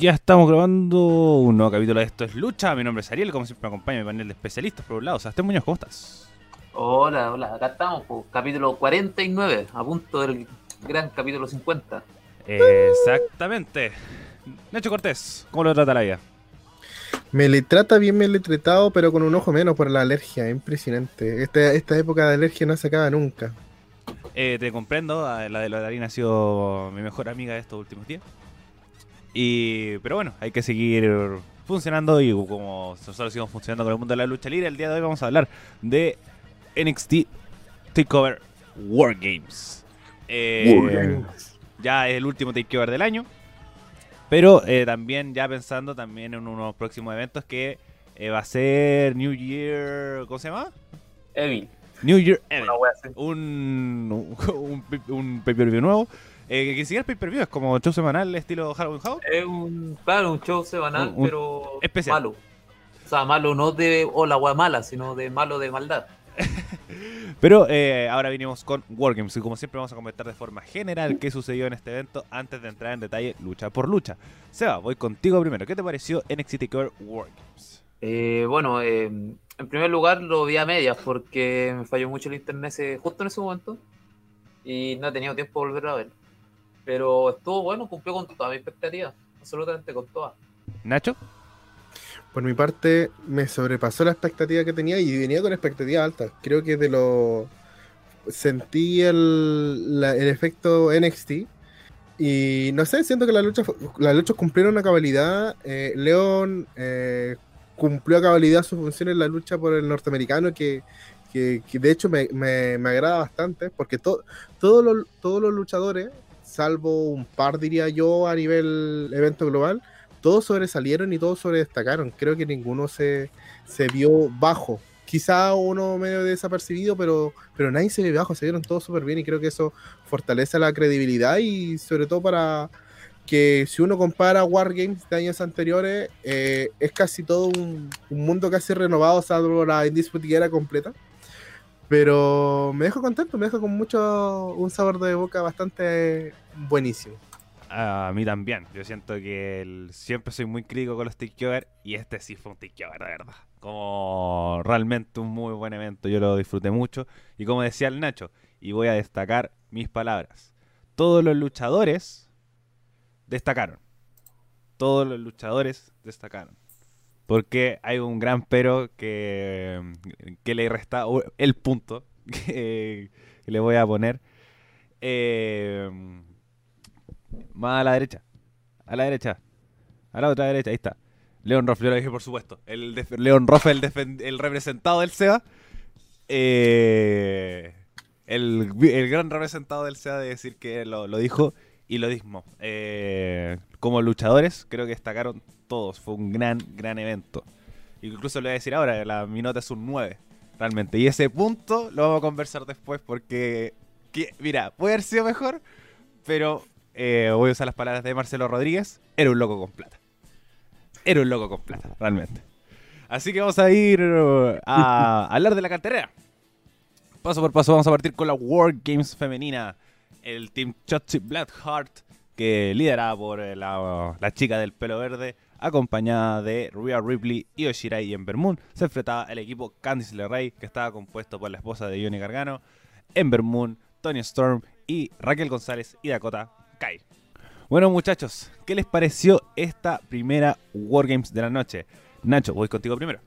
Ya estamos grabando un nuevo capítulo de Esto es Lucha. Mi nombre es Ariel, como siempre me acompaña mi panel de especialistas por un lado. Sebastián Muñoz, ¿cómo estás? Hola, hola, acá estamos, po, capítulo 49, a punto del gran capítulo 50. Exactamente. Nacho Cortés, ¿cómo lo trata la vida? Me le trata bien, me le tratado, pero con un ojo menos por la alergia. Impresionante. Esta, esta época de alergia no se acaba nunca. Eh, te comprendo, a- la de la harina ha sido mi mejor amiga de estos últimos días. Y, pero bueno, hay que seguir funcionando y como nosotros seguimos funcionando con el mundo de la lucha libre, el día de hoy vamos a hablar de NXT Takeover Wargames. Eh, ya es el último Takeover del año, pero eh, también ya pensando también en unos próximos eventos que eh, va a ser New Year, ¿cómo se llama? Evil, New Year wea así. un, un, un pay-per-view nuevo. Eh, que siquiera es pay-per-view, es como show semanal estilo Halloween House. Es un, claro, un show semanal, Un- un pero especial. malo. O sea, malo no de o la wea mala, sino de malo de maldad. Pero eh, ahora vinimos con Wargames y como siempre vamos a comentar de forma general qué sucedió en este evento antes de entrar en detalle lucha por lucha. Seba, voy contigo primero. ¿Qué te pareció NXT Takeover Wargames? Eh, bueno, eh, en primer lugar lo vi a medias porque me falló mucho el internet ese- justo en ese momento y no he tenido tiempo de volver a ver. Pero estuvo bueno, cumplió con todas mis expectativas, absolutamente con todas. Nacho, Por mi parte, me sobrepasó la expectativa que tenía y venía con expectativas altas. Creo que de lo. Sentí el, la- el efecto NXT. Y no sé, siento que la lucha, las luchas cumplieron a cabalidad. Eh, León eh, cumplió a cabalidad su función en la lucha por el norteamericano, que, que- que de hecho me, me- me agrada bastante, porque to- todos los, todos los luchadores, salvo un par, diría yo, a nivel evento global, todos sobresalieron y todos sobredestacaron. Creo que ninguno se, se vio bajo. Quizá uno medio desapercibido, pero, pero nadie se vio bajo, se vieron todos súper bien y creo que eso fortalece la credibilidad y sobre todo para que si uno compara Wargames de años anteriores, eh, es casi todo un, un mundo casi renovado, salvo la Indisputable era completa. Pero me dejo contento, me dejo con mucho, un sabor de boca bastante buenísimo. a mí también. Yo siento que siempre soy muy crítico con los Takeover y este sí fue un Takeover, de verdad. Como realmente un muy buen evento. Yo lo disfruté mucho. Y como decía el Nacho, y voy a destacar mis palabras. Todos los luchadores destacaron. Todos los luchadores destacaron. Porque hay un gran pero que, que le resta el punto que, le voy a poner. Eh, más a la derecha. A la derecha. A la otra derecha. Ahí está. Leon Ruff, yo lo dije por supuesto. El Leon Ruff, el, representado del SEA. Eh, el, el gran representado del SEA de decir que lo, lo dijo y lo mismo. Eh, como luchadores, creo que destacaron todos. Fue un gran, gran evento. Incluso le voy a decir ahora, la, mi nota es un 9, realmente. Y ese punto lo vamos a conversar después porque, que- mira, puede haber sido mejor, pero eh, voy a usar las palabras de Marcelo Rodríguez. Era un loco con plata. Era un loco con plata, realmente. Así que vamos a ir uh, a hablar de la cartera. Paso por paso vamos a partir con la World Games femenina. El Team Chotzi Blackheart, que liderada por eh, la, la chica del pelo verde, acompañada de Rhea Ripley, y Ember Moon, se enfrentaba el equipo Candice LeRae, que estaba compuesto por la esposa de Johnny Gargano, Ember Moon, Tony Storm y Raquel González y Dakota Kai. Bueno muchachos, ¿qué les pareció esta primera Wargames de la noche? Nacho, voy contigo primero.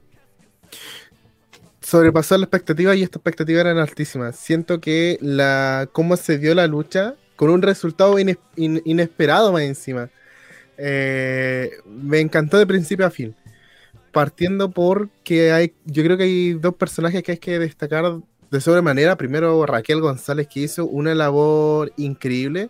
sobrepasó la expectativa y esta expectativa eran altísimas. Siento que la cómo se dio la lucha con un resultado ines- in- inesperado más encima. Eh, me encantó de principio a fin. Partiendo por que hay, yo creo que hay dos personajes que hay que destacar de sobremanera. Primero Raquel González que hizo una labor increíble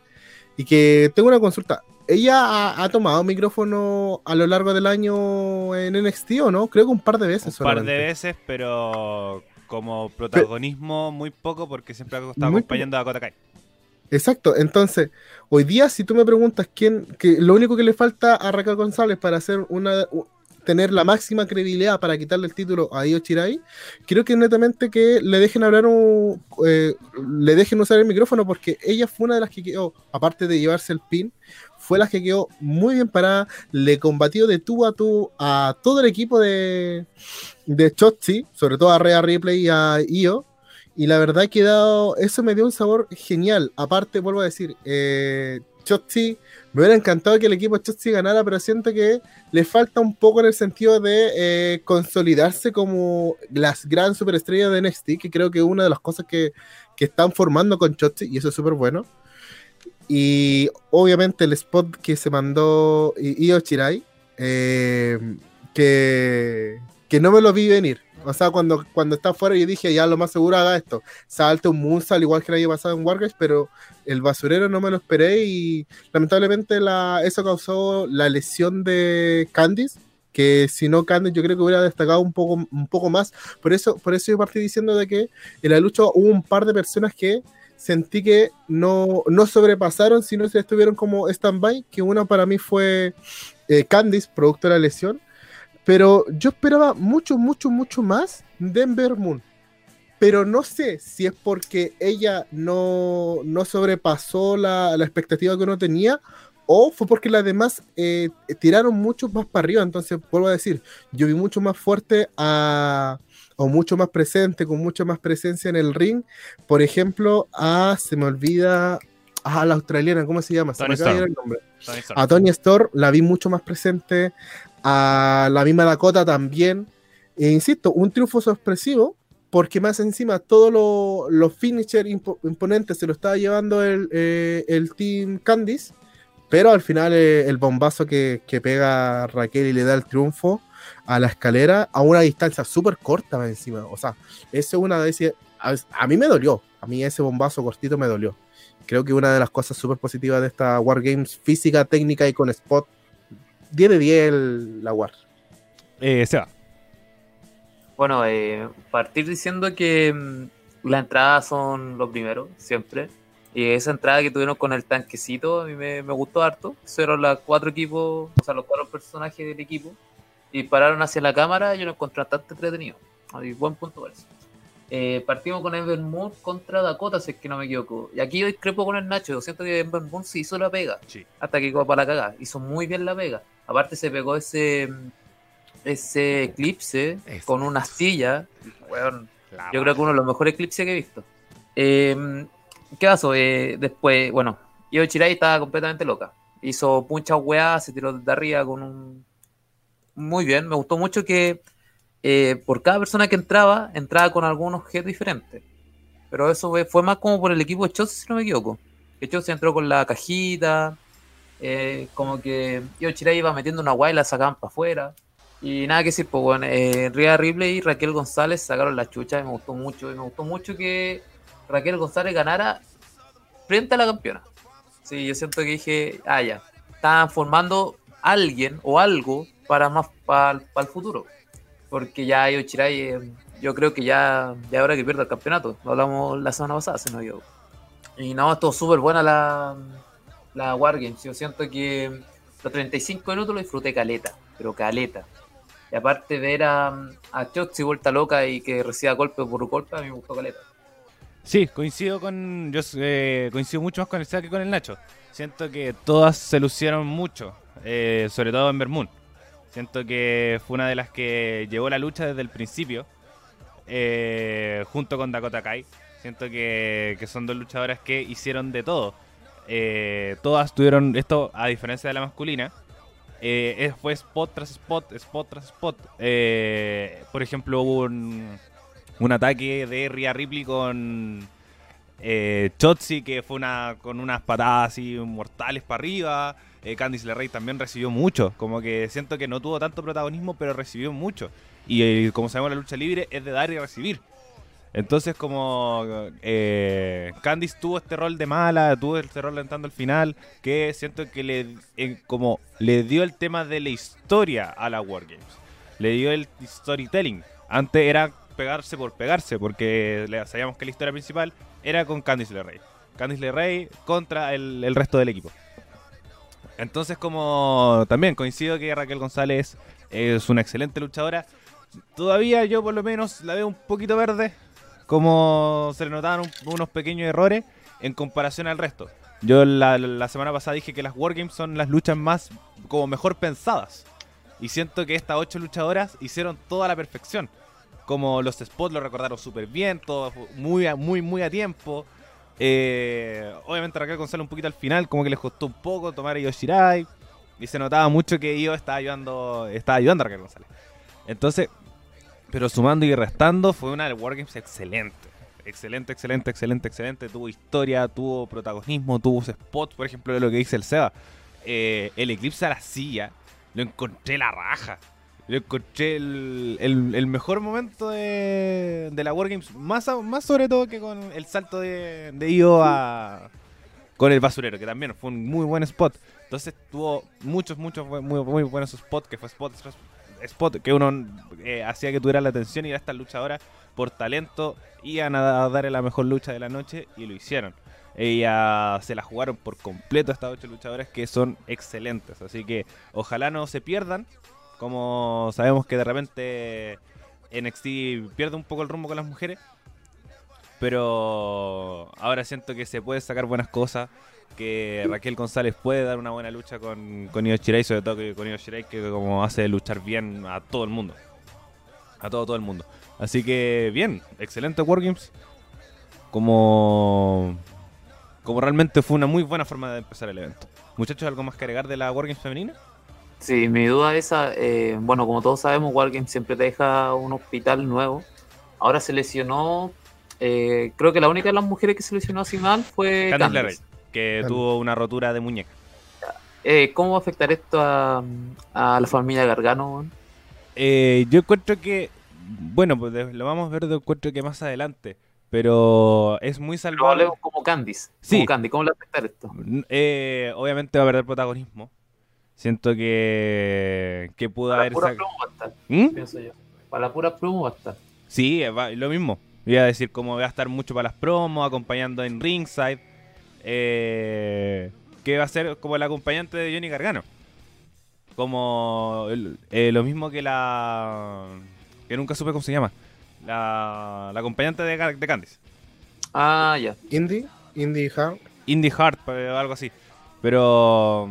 y que tengo una consulta. ¿Ella ha, ha tomado micrófono a lo largo del año en NXT o no? Creo que un par de veces. Un par de veces, pero como protagonismo muy poco porque siempre ha estado acompañando a Dakota Kai. Exacto, entonces, hoy día si tú me preguntas quién, que lo único que le falta a Raquel González para hacer una, tener la máxima credibilidad para quitarle el título a Io Chirai, creo que netamente que le dejen hablar un, eh, le dejen usar el micrófono porque ella fue una de las que quedó, aparte de llevarse el pin, fue la que quedó muy bien parada, le combatió de tú a tú a todo el equipo de, de Chotzi, sobre todo a Rhea Ripley y a Io, y la verdad que dado, eso me dio un sabor genial. Aparte, vuelvo a decir, eh, Chotzi, me hubiera encantado que el equipo Chotzi ganara, pero siento que le falta un poco en el sentido de eh, consolidarse como las gran superestrellas de NXT, que creo que es una de las cosas que, que están formando con Chotzi, y eso es súper bueno. Y obviamente el spot que se mandó Io Chirai, eh, que, que no me lo vi venir. O sea, cuando, cuando está afuera yo dije, ya lo más seguro haga esto. Salte un Moonsault igual que el año pasado en Wargames, pero el basurero no me lo esperé y lamentablemente la, eso causó la lesión de Candice, que si no Candice yo creo que hubiera destacado un poco, un poco más. Por eso, por eso yo partí diciendo de que en la lucha hubo un par de personas que sentí que no, no sobrepasaron, sino que estuvieron como stand-by, que una para mí fue eh, Candice, producto de la lesión, pero yo esperaba mucho, mucho, mucho más de Ember Moon. Pero no sé si es porque ella no, no sobrepasó la, la, expectativa que uno tenía o fue porque las demás eh, tiraron mucho más para arriba. Entonces, vuelvo a decir, yo vi mucho más fuerte a, o mucho más presente, con mucha más presencia en el ring. Por ejemplo, a, se me olvida, a la australiana, ¿cómo se llama? Se me acaba de el nombre. Tony. A Tony Storm la vi mucho más presente. A la misma Dakota también. E insisto, un triunfo sorpresivo. Porque más encima todos lo- los finisher impo- imponentes se lo estaba llevando el, eh, el Team Candice. Pero al final eh, el bombazo que, que pega Raquel y le da el triunfo a la escalera a una distancia súper corta más encima. O sea, eso es una de. A, a mí me dolió. A mí ese bombazo cortito me dolió. Creo que una de las cosas súper positivas de esta Wargames física, técnica y con spot 10 de 10 el- la War. Eh, Seba. Bueno, eh, partir diciendo que mm, las entradas son lo primero, siempre. Y esa entrada que tuvieron con el tanquecito a mí me, me gustó harto. Fueron los cuatro equipos, o sea, los cuatro personajes del equipo. Y pararon hacia la cámara y yo lo encontré bastante entretenido. Buen punto por eso. Eh, partimos con Ember Moon contra Dakota, si es que no me equivoco. Y aquí yo discrepo con el Nacho. Yo siento que Ember Moon se hizo la pega Sí. hasta que quedó para la cagada. Hizo muy bien la pega. Aparte se pegó ese ese eclipse Es- con una astilla. La yo creo que uno de los mejores eclipses que he visto. Eh, ¿Qué pasó? Eh, después, bueno, Io Chirai estaba completamente loca. Hizo muchas weas, se tiró de arriba con un... Muy bien, me gustó mucho que eh, por cada persona que entraba, entraba con algún objeto diferente. Pero eso fue, fue más como por el equipo de Chelsea, si no me equivoco. Que Chelsea entró con la cajita, eh, como que Io Chirai iba metiendo una guay y la sacaban para afuera. Y nada que decir, pues bueno, eh, Rhea Ripley y Raquel González sacaron la chucha y me gustó mucho. Y me gustó mucho que Raquel González ganara frente a la campeona. Sí, yo siento que dije, ah, ya, estaban formando alguien o algo para más para, el futuro. Porque ya Io Shirai, eh, yo creo que ya, ya ahora que pierda el campeonato. Lo hablamos la semana pasada, si no yo. Y no, estuvo súper buena la, la Wargames. Yo siento que los 35 minutos lo disfruté caleta, pero caleta. Y aparte ver a, a Chotzi vuelta loca y que reciba golpe por golpe, a mí me gustó caleta. Sí, coincido con. Yo eh, coincido mucho más con el Seba que con el Nacho. Siento que todas se lucieron mucho, eh, sobre todo en Bermún. Siento que fue una de las que llevó la lucha desde el principio, eh, junto con Dakota Kai. Siento que, que son dos luchadoras que hicieron de todo. Eh, todas tuvieron esto, a diferencia de la masculina, eh, fue spot tras spot, spot tras spot. Eh, por ejemplo, hubo un, un ataque de Rhea Ripley con Chotzi, que fue una con unas patadas así mortales para arriba. Candice LeRae también recibió mucho. Como que siento que no tuvo tanto protagonismo, pero recibió mucho. Y como sabemos, la lucha libre es de dar y recibir. Entonces, como eh, Candice tuvo este rol de mala, tuvo este rol entrando al final, que siento que le, eh, como le dio el tema de la historia a la Wargames. Le dio el storytelling. Antes era pegarse por pegarse, porque sabíamos que la historia principal era con Candice LeRae. Candice LeRae contra el, el resto del equipo. Entonces, como también coincido que Raquel González es una excelente luchadora, todavía yo por lo menos la veo un poquito verde, como se le notaban un- unos pequeños errores en comparación al resto. Yo la, semana pasada dije que las Wargames son las luchas más como mejor pensadas. Y siento que estas ocho luchadoras hicieron todo a la perfección. Como los spots lo recordaron súper bien, todo muy, muy, muy a tiempo. Eh, obviamente Raquel González un poquito al final, como que les costó un poco tomar a Yoshirai. Y se notaba mucho que Io estaba ayudando, estaba ayudando a Raquel González. Entonces, pero sumando y restando, fue una de Wargames excelente. Excelente, excelente, excelente, excelente. Tuvo historia, tuvo protagonismo, tuvo spots, por ejemplo, de lo que dice el Seba. Eh, el eclipse a la silla, lo encontré la raja. Lo encontré el, el- mejor momento de, de la Wargames, más, más sobre todo que con el salto de, de Io con el basurero, que también fue un muy buen spot. Entonces tuvo muchos, muchos muy, muy buenos spots, que fue spot, spot que uno eh, hacía que tuviera la atención y a estas luchadoras por talento iban a darle la mejor lucha de la noche y lo hicieron. Ellas se la jugaron por completo estas ocho luchadoras que son excelentes. Así que ojalá no se pierdan. Como sabemos que de repente NXT pierde un poco el rumbo con las mujeres. Pero ahora siento que se puede sacar buenas cosas. Que Raquel González puede dar una buena lucha con, con Io Shirai, sobre todo que con Io Shirai que como hace luchar bien a todo el mundo. A todo, todo el mundo. Así que bien, excelente Wargames. Como, como realmente fue una muy buena forma de empezar el evento. Muchachos, ¿algo más que agregar de la Wargames femenina? Sí, mi duda esa, eh, bueno, como todos sabemos, Wargame siempre te deja un hospital nuevo. Ahora se lesionó, eh, creo que la única de las mujeres que se lesionó así mal fue Candice Candice. Que tuvo una rotura de muñeca. Eh, ¿Cómo va a afectar esto a, a la familia Gargano? Eh, yo encuentro que, bueno, pues lo vamos a ver de encuentro que más adelante, pero es muy salvable. hablemos como Candice. Sí. Como Candy, ¿cómo le va a afectar esto? Eh, obviamente va a perder protagonismo. Siento que, que pudo Para la haber... pura sac- promo va a estar, ¿Mm? pienso yo. Para la pura promo va a estar. Sí, va- lo mismo. Iba a decir como va a estar mucho para las promos, acompañando en ringside. Eh, que va a ser como el acompañante de Johnny Gargano. Como el- eh, lo mismo que la... Que nunca supe cómo se llama. La, la acompañante de, de Candice. Ah, ya. Indie, Indie Hard. Indie Heart o algo así. Pero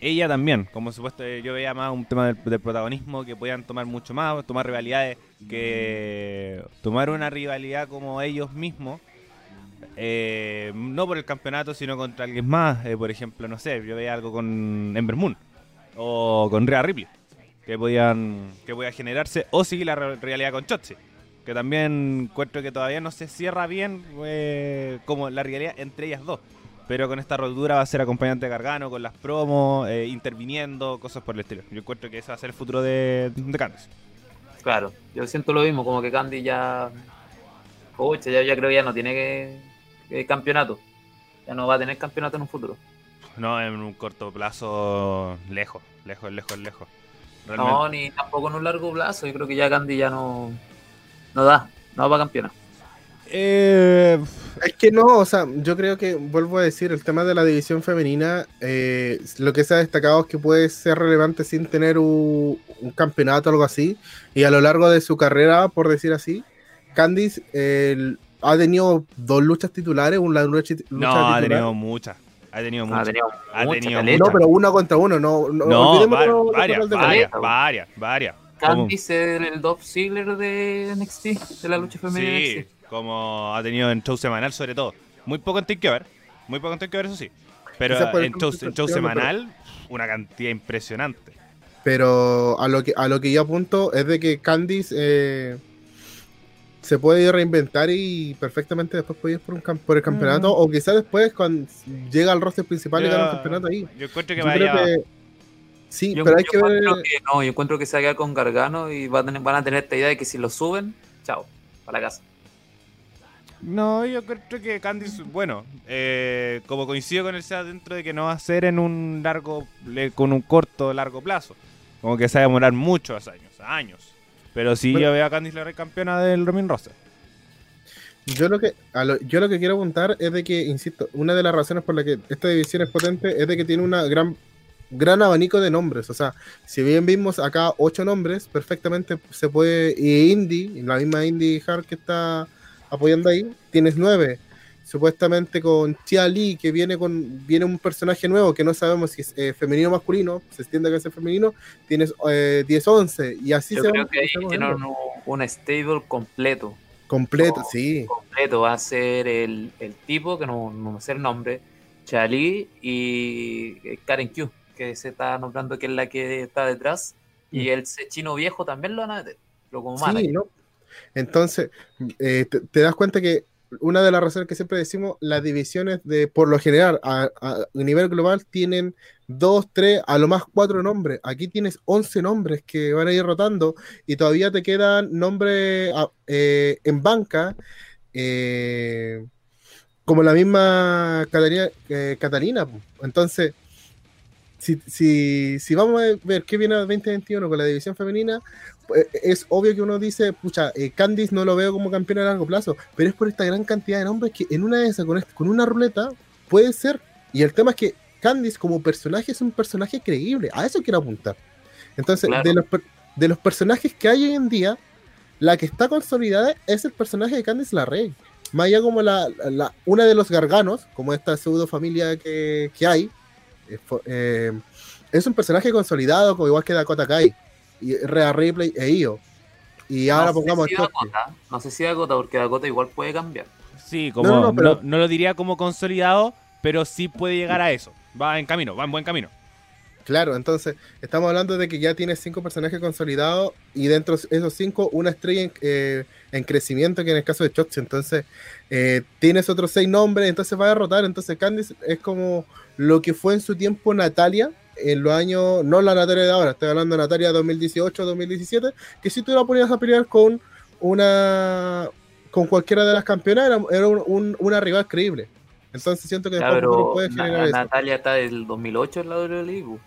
ella también, como supuesto, yo veía más un tema del, del protagonismo que podían tomar mucho más, tomar rivalidades, que tomar una rivalidad como ellos mismos, eh, no por el campeonato, sino contra alguien más. eh, por ejemplo, no sé, yo veía algo con Ember Moon o con Rhea Ripley, que podían que podía generarse, o seguir la re- rivalidad con Chotzi. Que también encuentro que todavía no se cierra bien eh, como la rivalidad entre ellas dos. Pero con esta rotura va a ser acompañante de Gargano, con las promos, interviniendo, cosas por el estilo. Yo encuentro que ese va a ser el futuro de, de Candice. Claro, yo siento lo mismo, como que Candy ya. Pucha, ya, ya creo que ya no tiene que, que campeonato. Ya no va a tener campeonato en un futuro. No en un corto plazo, lejos, lejos, lejos, lejos. Realmente. No, ni tampoco en un largo plazo. Yo creo que ya Candy ya no. No da, no va para campeonar. Eh, Es que no, o sea, yo creo que, vuelvo a decir, el tema de la división femenina, eh, lo que se ha destacado es que puede ser relevante sin tener un, un campeonato o algo así. Y a lo largo de su carrera, por decir así, Candice eh, ha tenido dos luchas titulares, una lucha, lucha no, ha tenido muchas. Ha tenido Ha muchas. tenido Ha mucha tenido caleta. No, pero uno contra uno, no. No, No, varias, varias, varias, varias. Candice es el Dolph Ziggler de NXT, de la lucha femenina Sí, NXT. como ha tenido en show semanal sobre todo. Muy poco en Takeover, muy poco en Takeover eso sí. Pero en show, en semanal, una cantidad impresionante. Pero a lo que a lo que yo apunto es de que Candice eh, se puede reinventar y perfectamente después puede ir por, un por el campeonato. O quizás después cuando llega al roster principal y gana el campeonato ahí. Yo encuentro que Yo vaya. que sí, Yo, pero hay yo que ver. encuentro que no, yo encuentro que se va a quedar con Gargano y va a tener- van a tener esta idea de que si lo suben, chao, para la casa. No, yo creo que Candice, bueno, eh, como coincido con el SEA dentro de que no va a ser en un largo, le- con un corto, largo plazo. Como que se va a demorar muchos años, años. Pero sí Bueno. yo veo a Candice LeRae campeona del Romin Roster. Yo lo que a lo, yo lo que quiero apuntar es de que, insisto, una de las razones por la que esta división es potente es de que tiene una gran gran abanico de nombres. O sea, si bien vimos acá ocho nombres, perfectamente se puede. Y Indy, la misma Indy Hard que está apoyando ahí, tienes nueve. Supuestamente con Tia Lee, que viene con viene un personaje nuevo que no sabemos si es eh, femenino o masculino, se extiende que es femenino, tienes eh, 10-11. Y así Yo se creo va- que ahí tienen un, un stable completo. Completo, sí. completo va a ser el, el tipo, que no, no me sé el nombre, Charlie y eh, Karen Q, que se está nombrando que es la que está detrás. Y el chino viejo también lo van a meter, lo como Sí. ¿no? Entonces, eh, te, te das cuenta que una de las razones que siempre decimos, las divisiones de, por lo general, a, nivel global, tienen dos, tres, a lo más cuatro nombres. Aquí tienes 11 nombres que van a ir rotando y todavía te quedan nombres ah, eh, en banca, eh, como la misma Catalina. eh, Catalina. Entonces, si, si, si vamos a ver qué viene al 2021 con la división femenina, pues, es obvio que uno dice, pucha, eh, Candice no lo veo como campeona a largo plazo, pero es por esta gran cantidad de nombres que en una de esas, con, este- con una ruleta, puede ser. Y el tema es que Candice como personaje es un personaje creíble, a eso quiero apuntar. Entonces, Claro. de, los, de los personajes que hay hoy en día, la que está consolidada es el personaje de Candice LaRey. Más allá como la, la- una de los garganos, como esta pseudo familia que, que hay, eh, eh, es un personaje consolidado, como igual que Dakota Kai, y Rhea Ripley e Io. Y ahora no sé pongamos si. Dakota, no sé si Dakota, porque Dakota igual puede cambiar. Sí, como No, no, no, pero- no lo diría como consolidado, pero sí puede llegar a eso. Va en camino, va en buen camino. Claro, entonces estamos hablando de que ya tienes cinco personajes consolidados y dentro de esos cinco una estrella en, eh, en crecimiento que en el caso de Chotzi. Entonces eh, tienes otros seis nombres, entonces va a derrotar. Entonces Candice es como lo que fue en su tiempo Natalia en los años, no la Natalia de ahora, estoy hablando de Natalia 2018-2017, que si tú la ponías a pelear con una con cualquiera de las campeonas era, era un- un- una rival creíble. Entonces siento que después puede Na- generar eso. Natalia está del 2008 en la WWE.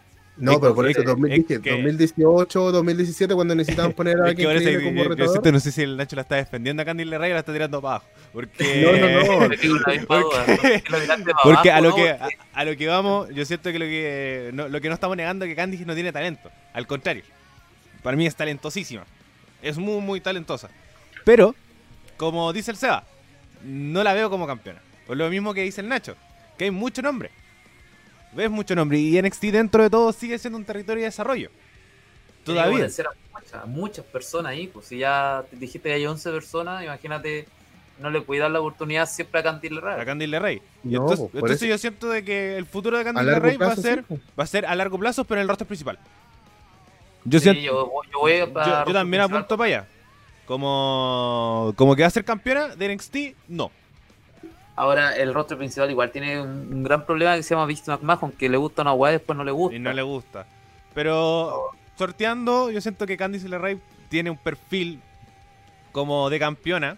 No, Es pero por que- eso, es 2017, que- 2018, 2017, cuando necesitaban poner a Es que alguien como retador. siento, no sé si el Nacho la está defendiendo a Candy Lerray o la está tirando para abajo. Porque, No, no, no. Porque- ¿Por qué lo tiraste para porque a lo que a, lo que vamos, yo siento que lo que no, lo que no estamos negando es que Candice no tiene talento. Al contrario, para mí es talentosísima. Es muy, muy talentosa. Pero, como dice el Seba, no la veo como campeona. Por lo mismo que dice el Nacho, que hay mucho nombre. Ves mucho nombre y NXT dentro de todo sigue siendo un territorio de desarrollo. Todavía. a muchas, muchas personas ahí. Pues si ya te dijiste que hay 11 personas, imagínate, no le puedes dar la oportunidad siempre a Candy A Lerray. Candice LeRae. Y No, entonces, eso- yo siento de que el futuro de A largo LeRae va a ser sí, po. va a ser a largo plazo, pero en el roster principal. Yo, Sí, siento- yo, yo voy a yo- yo también apunto para allá. Como, como que va a ser campeona de NXT, no. Ahora, el rostro principal igual tiene un, gran problema que se llama Vince McMahon, que le gusta una weá y después no le gusta. Y no le gusta. Pero sorteando, yo siento que Candice LeRae tiene un perfil como de campeona.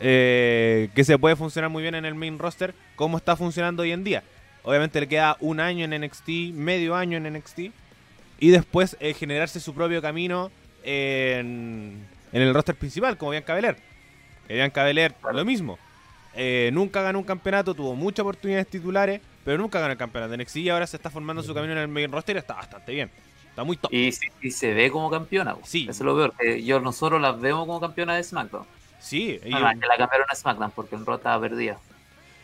eh, que se puede funcionar muy bien en el main roster, como está funcionando hoy en día. Obviamente le queda un año en NXT, medio año en NXT, y después eh, generarse su propio camino en, en el roster principal, como Bianca Belair. Bianca Belair, lo mismo. Eh, nunca ganó un campeonato, tuvo muchas oportunidades titulares, pero nunca ganó el campeonato de NXT y ahora se está formando su camino en el main roster y está bastante bien. Está muy top. Y, y se ve como campeona. pues. Sí. Eso es lo peor. Que yo, nosotros las vemos como campeona de SmackDown. Sí, y- Ah, que la cambiaron a SmackDown porque en Raw estaba perdida.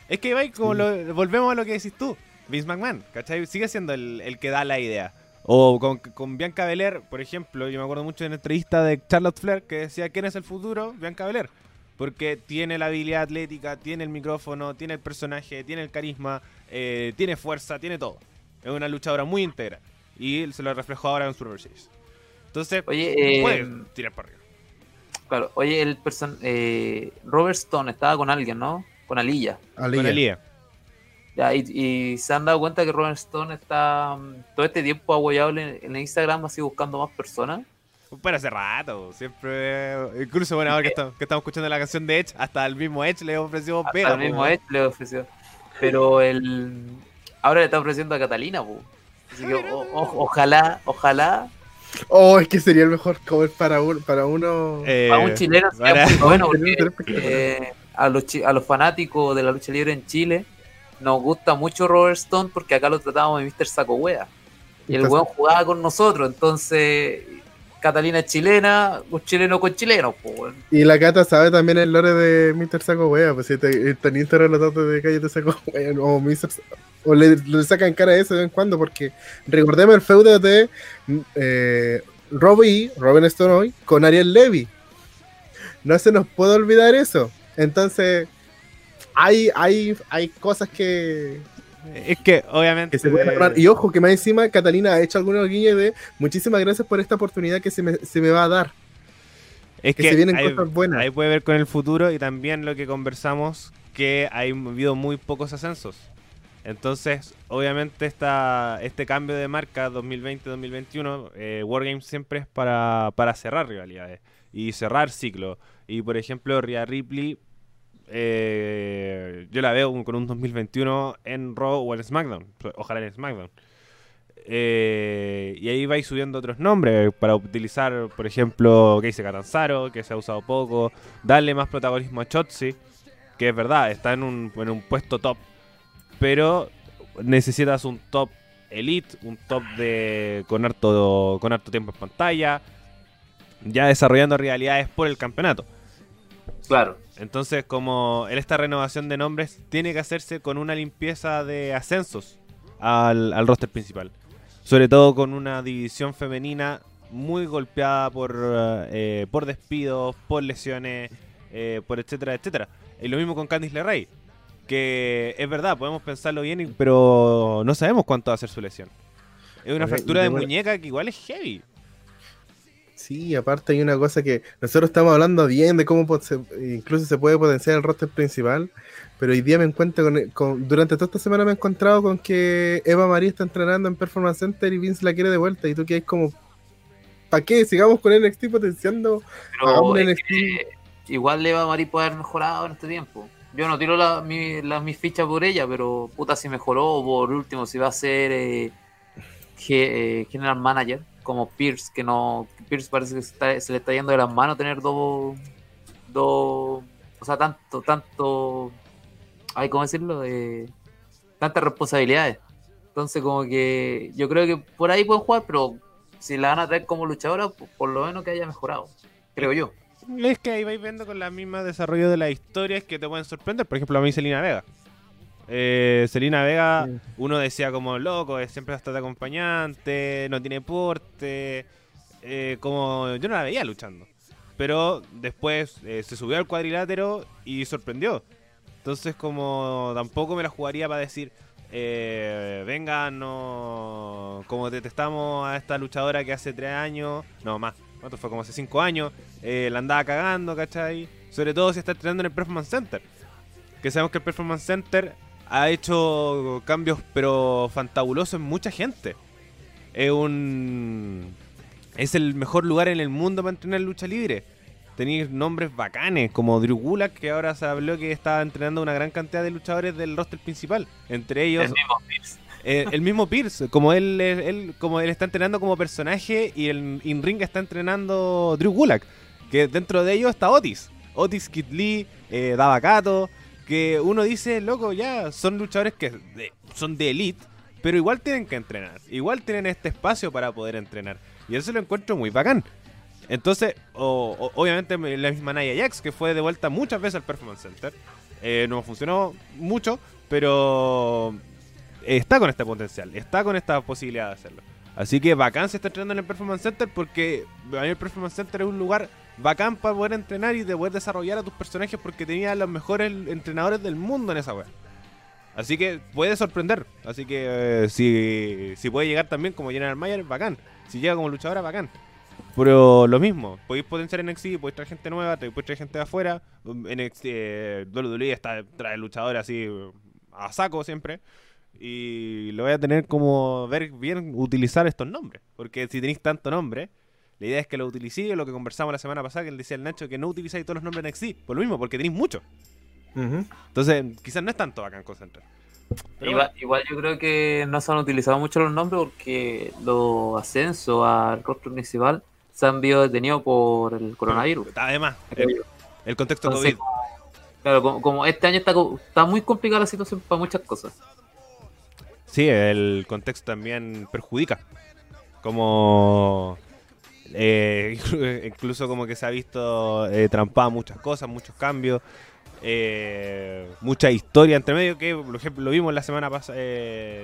es que Ibai, como lo- volvemos a lo que decís tú, Vince McMahon, ¿cachai? Sigue siendo el, el que da la idea. O con, con Bianca Belair, por ejemplo, yo me acuerdo mucho de una entrevista de Charlotte Flair que decía quién es el futuro, Bianca Belair. Porque tiene la habilidad atlética, tiene el micrófono, tiene el personaje, tiene el carisma, eh, tiene fuerza, tiene todo. Es una luchadora muy íntegra. Y él se lo reflejó ahora en Survivor Series. Entonces, Oye, eh, puede tirar para arriba. claro, oye, el person eh, Robert Stone estaba con alguien, ¿no? Con Alilla. Aliyah. Con Elia. Ya, y, y se han dado cuenta que Robert Stone está mm, todo este tiempo apoyable en, en Instagram, así buscando más personas. Para hace rato, siempre. Incluso, bueno, ahora que, estamos, que estamos escuchando la canción de Edge, hasta el mismo Edge le ofreció Hasta pega. el mismo po. Edge le ofreció. Pero el ahora le está ofreciendo a Catalina, po. Así que o- o- ojalá, ojalá Oh, es que sería el mejor cover para, un, para uno. Eh, a un chileno sería para- muy bueno porque eh, a, los chi- a los fanáticos de la lucha libre en Chile nos gusta mucho Robert Stone porque acá lo tratábamos de Mr. Saco Wea. Y el weón jugaba con nosotros, entonces Catalina es chilena, un chileno con chileno, weón. Y la Cata sabe también el lore de Mr. Saco Wea, pues si te, está en Instagram los datos de Saco Wea, o Mr. O le, le sacan cara a eso de vez en cuando, porque recordemos el feudo de eh, Robbie, Robin Stone hoy, con Ariel Levy. No se nos puede olvidar eso. Entonces, hay, hay, hay cosas que, Es que obviamente. que hablar. Y ojo, que más encima Catalina ha hecho algunos guiños de muchísimas gracias por esta oportunidad que se me, se me va a dar. es Que, se vienen hay- cosas buenas. Ahí puede ver con el futuro y también lo que conversamos, que ha habido muy pocos ascensos. Entonces, obviamente, esta, este cambio de marca 2020-2021, eh, Wargames siempre es para, para cerrar rivalidades y cerrar ciclos. Y por ejemplo, Rhea Ripley, eh, yo la veo con un 2021 en Raw o en SmackDown. Ojalá en SmackDown. Eh, y ahí vais subiendo otros nombres para utilizar, por ejemplo, Casey Catanzaro, que se ha usado poco, darle más protagonismo a Chotzi, que es verdad, está en un, en un puesto top, pero necesitas un top elite, un top de con harto, con harto tiempo en pantalla, ya desarrollando realidades por el campeonato. Claro. Entonces, como en esta renovación de nombres tiene que hacerse con una limpieza de ascensos al, al roster principal. Sobre todo con una división femenina muy golpeada por, eh, por despidos, por lesiones, eh, por etcétera, etcétera. Y lo mismo con Candice LeRae. Que es verdad, podemos pensarlo bien, y- pero no sabemos cuánto va a ser su lesión. Es una fractura de- muñeca que igual es heavy. Sí, aparte hay una cosa que nosotros estamos hablando bien de cómo se- incluso se puede potenciar el roster principal, pero hoy día me encuentro con, con- durante toda esta semana me he encontrado con que Eva María está entrenando en Performance Center y Vince la quiere de vuelta y tú que es como ¿para qué? Sigamos con NXT potenciando es NXT. que igual Eva Marie puede haber mejorado en este tiempo. Yo no tiro la, mi, la- mis fichas por ella, pero puta si mejoró, por último, si va a ser eh, ge- eh, General Manager, como Pierce, que no. Pierce parece que se, está- se le está yendo de las manos tener dos. dos. O sea, tanto, tanto. Ay, ¿cómo decirlo? Eh, tantas responsabilidades. Entonces, como que yo creo que por ahí pueden jugar, pero si la van a traer como luchadora, por, lo menos que haya mejorado, creo yo. Es que ahí vais viendo con la misma desarrollo de las historias que te pueden sorprender. Por ejemplo, a mí Vega. Eh, Vega, Sí. uno decía como loco, eh, siempre está de acompañante, no tiene porte. eh, como yo no la veía luchando. Pero después eh, se subió al cuadrilátero y sorprendió. Entonces como tampoco me la jugaría para decir, eh, venga, no... Como detestamos a esta luchadora que hace tres años, no más, ¿cuánto fue? Como hace cinco años, eh, la andaba cagando, ¿cachai? Sobre todo si está entrenando en el Performance Center. Que sabemos que el Performance Center ha hecho cambios pero fantabulosos en mucha gente. Es un... Es el mejor lugar en el mundo para entrenar lucha libre. Tenéis nombres bacanes, como Drew Gulak, que ahora se habló que estaba entrenando una gran cantidad de luchadores del roster principal. Entre ellos, El mismo Pierce. eh, el mismo Pierce, como él, él, como él está entrenando como personaje y el in ring está entrenando Drew Gulak, que dentro de ellos está Otis, Otis Kid Lee, eh, Dava Kato, que uno dice, loco, ya son luchadores que son de elite, pero igual tienen que entrenar, igual tienen este espacio para poder entrenar y eso lo encuentro muy bacán. Entonces, o- o- obviamente la misma Nia Jax, que fue de vuelta muchas veces al Performance Center, eh, no funcionó mucho, pero está con este potencial, está con esta posibilidad de hacerlo. Así que bacán se está entrenando en el Performance Center porque a mí el Performance Center es un lugar bacán para poder entrenar y de poder desarrollar a tus personajes porque tenía los mejores entrenadores del mundo en esa web. Así que puede sorprender. Así que eh, si, si puede llegar también como General Mayer, bacán. Si llega como luchadora, bacán. Pero lo mismo, podéis potenciar en NXT, podéis traer gente nueva, podéis traer gente de afuera. NXT, eh, WWE está trae luchadores así a saco siempre. Y lo voy a tener como ver bien utilizar estos nombres. Porque si tenéis tanto nombre, la idea es que lo utilicéis, lo que conversamos la semana pasada, que él decía el Nacho, que no utilizáis todos los nombres en NXT. Por lo mismo, porque tenéis muchos. Entonces, quizás no es tanto bacán concentrar. Pero Igual, igual yo creo que no se han utilizado mucho los nombres porque los ascensos al rostro principal se han visto detenidos por el coronavirus. Además, el, el contexto Entonces, COVID. Claro, como, como este año está, está muy complicada la situación para muchas cosas. Sí, el contexto también perjudica. Como. Eh, incluso como que se ha visto eh, trampada muchas cosas, muchos cambios. eh, mucha historia entre medio que por ejemplo lo vimos la semana pasada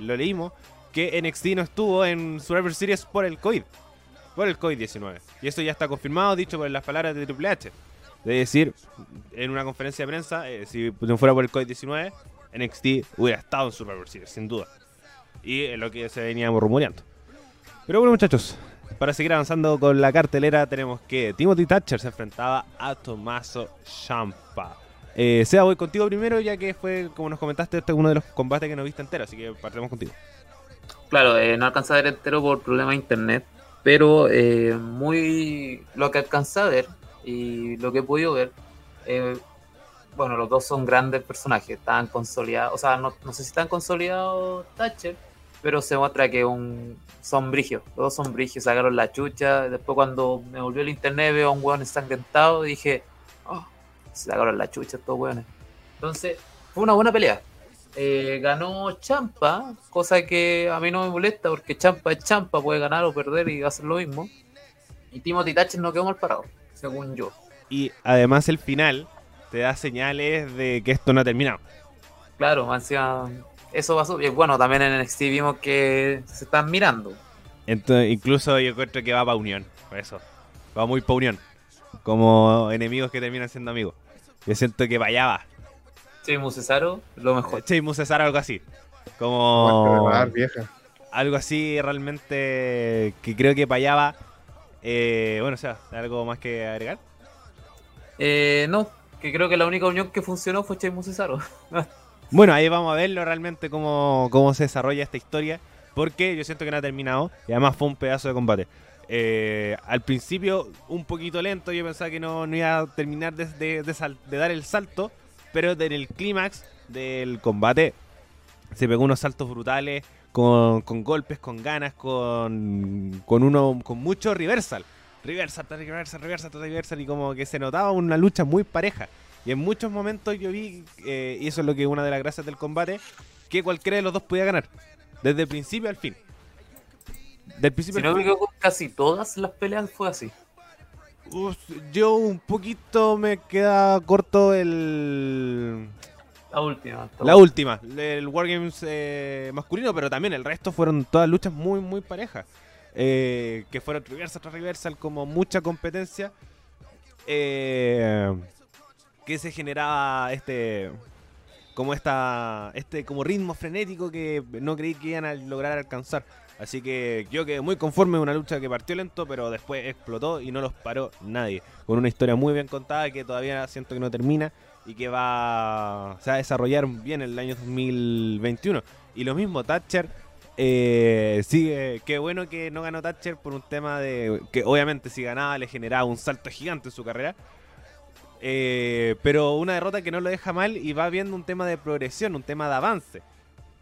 lo leímos que NXT no estuvo en Survivor Series por el COVID por el COVID-19 y eso ya está confirmado dicho por las palabras de Triple H. De decir en una conferencia de prensa eh, si no fuera por el COVID-19 NXT hubiera estado en Survivor Series sin duda. Y es lo que se veníamos rumoreando pero bueno muchachos para seguir avanzando con la cartelera tenemos que Timothy Thatcher se enfrentaba a Tommaso Ciampa eh, Sea, voy contigo primero, ya que fue, como nos comentaste, este es uno de los combates que no viste entero, así que partemos contigo. Claro, eh, no alcanza a ver entero por problemas de internet, pero eh, muy lo que alcanza a ver y lo que he podido ver, eh, bueno, los dos son grandes personajes, están consolidados, o sea, no, no sé si están consolidados Thatcher, pero se muestra que un, son brigios, los dos son brigios, sacaron la chucha, después cuando me volvió el internet veo a un hueón ensangrentado y dije, oh, se sacaron la chucha estos hueones. Entonces, fue una buena pelea. Eh, ganó Champa, cosa que a mí no me molesta porque Champa es Champa, puede ganar o perder y va a hacer lo mismo. Y Timothy Thatcher no quedó mal parado, según yo. Y además el final te da señales de que esto no ha terminado. Claro, encima, eso pasó. Y bueno, también en NXT vimos que se están mirando. Entonces, incluso yo encuentro que va para unión, por eso. Va muy para unión. Como enemigos que terminan siendo amigos. Yo siento que allá va. Chimo Cesaro, lo mejor. Sheamus Cesar algo así. Como mar, vieja. algo así realmente que creo que para allá va. Eh, bueno, o sea, ¿algo más que agregar? Eh, no, que creo que la única unión que funcionó fue Chimo Cesaro. Bueno, ahí vamos a verlo realmente cómo, cómo se desarrolla esta historia. Porque yo siento que no ha terminado. Y además fue un pedazo de combate. Eh, al principio un poquito lento. Yo pensaba que no, no iba a terminar de, dar el salto. Pero en el clímax del combate se pegó unos saltos brutales. Con, con golpes, con ganas, con, con uno con mucho reversal. Reversal, reversal, reversal, reversal. Y como que se notaba una lucha muy pareja. Y en muchos momentos yo vi, eh, y eso es lo que una de las gracias del combate, que cualquiera de los dos podía ganar. Desde el principio al fin. Del principio Si al no me fin. equivoco, casi todas las peleas fue así. Uf, yo un poquito me queda corto el. La última. La última, el Wargames eh, masculino, pero también el resto fueron todas luchas muy, muy parejas. Eh, que fueron reversal tras reversal, como mucha competencia. Eh, que se generaba este. Como esta. Este como ritmo frenético que no creí que iban a lograr alcanzar. Así que yo quedé muy conforme una lucha que partió lento, pero después explotó y no los paró nadie. Con una historia muy bien contada que todavía siento que no termina y que va se va a desarrollar bien en el año 2021. Y lo mismo, Thatcher eh, sigue. Qué bueno que no ganó Thatcher por un tema de. que obviamente si ganaba le generaba un salto gigante en su carrera. Eh, pero una derrota que no lo deja mal y va viendo un tema de progresión, un tema de avance.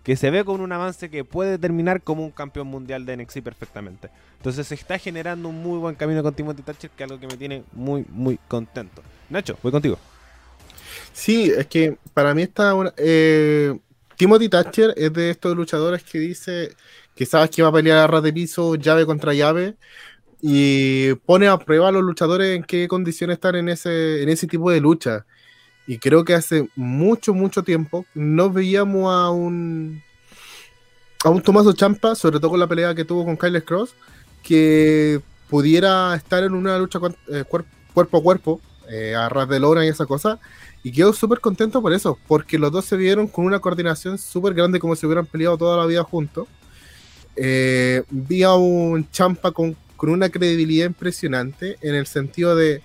Que se ve con un avance que puede terminar como un campeón mundial de NXT perfectamente. Entonces se está generando un muy buen camino con Timothy Thatcher, que es algo que me tiene muy, muy contento. Nacho, voy contigo. Sí, es que para mí está una, eh, Timothy Thatcher es de estos luchadores que dice que sabes que va a pelear a ras de piso, llave contra llave, y pone a prueba a los luchadores en qué condiciones están en ese, en ese tipo de lucha. Y creo que hace mucho, mucho tiempo no veíamos a un a un Tomaso Champa, sobre todo con la pelea que tuvo con Kyle Cross, que pudiera estar en una lucha eh, cuer- cuerpo a cuerpo, eh, a ras de lona y esa cosa. Y quedo súper contento por eso, porque los dos se vieron con una coordinación súper grande como si hubieran peleado toda la vida juntos. Eh, vi a un Champa con, con una credibilidad impresionante en el sentido de,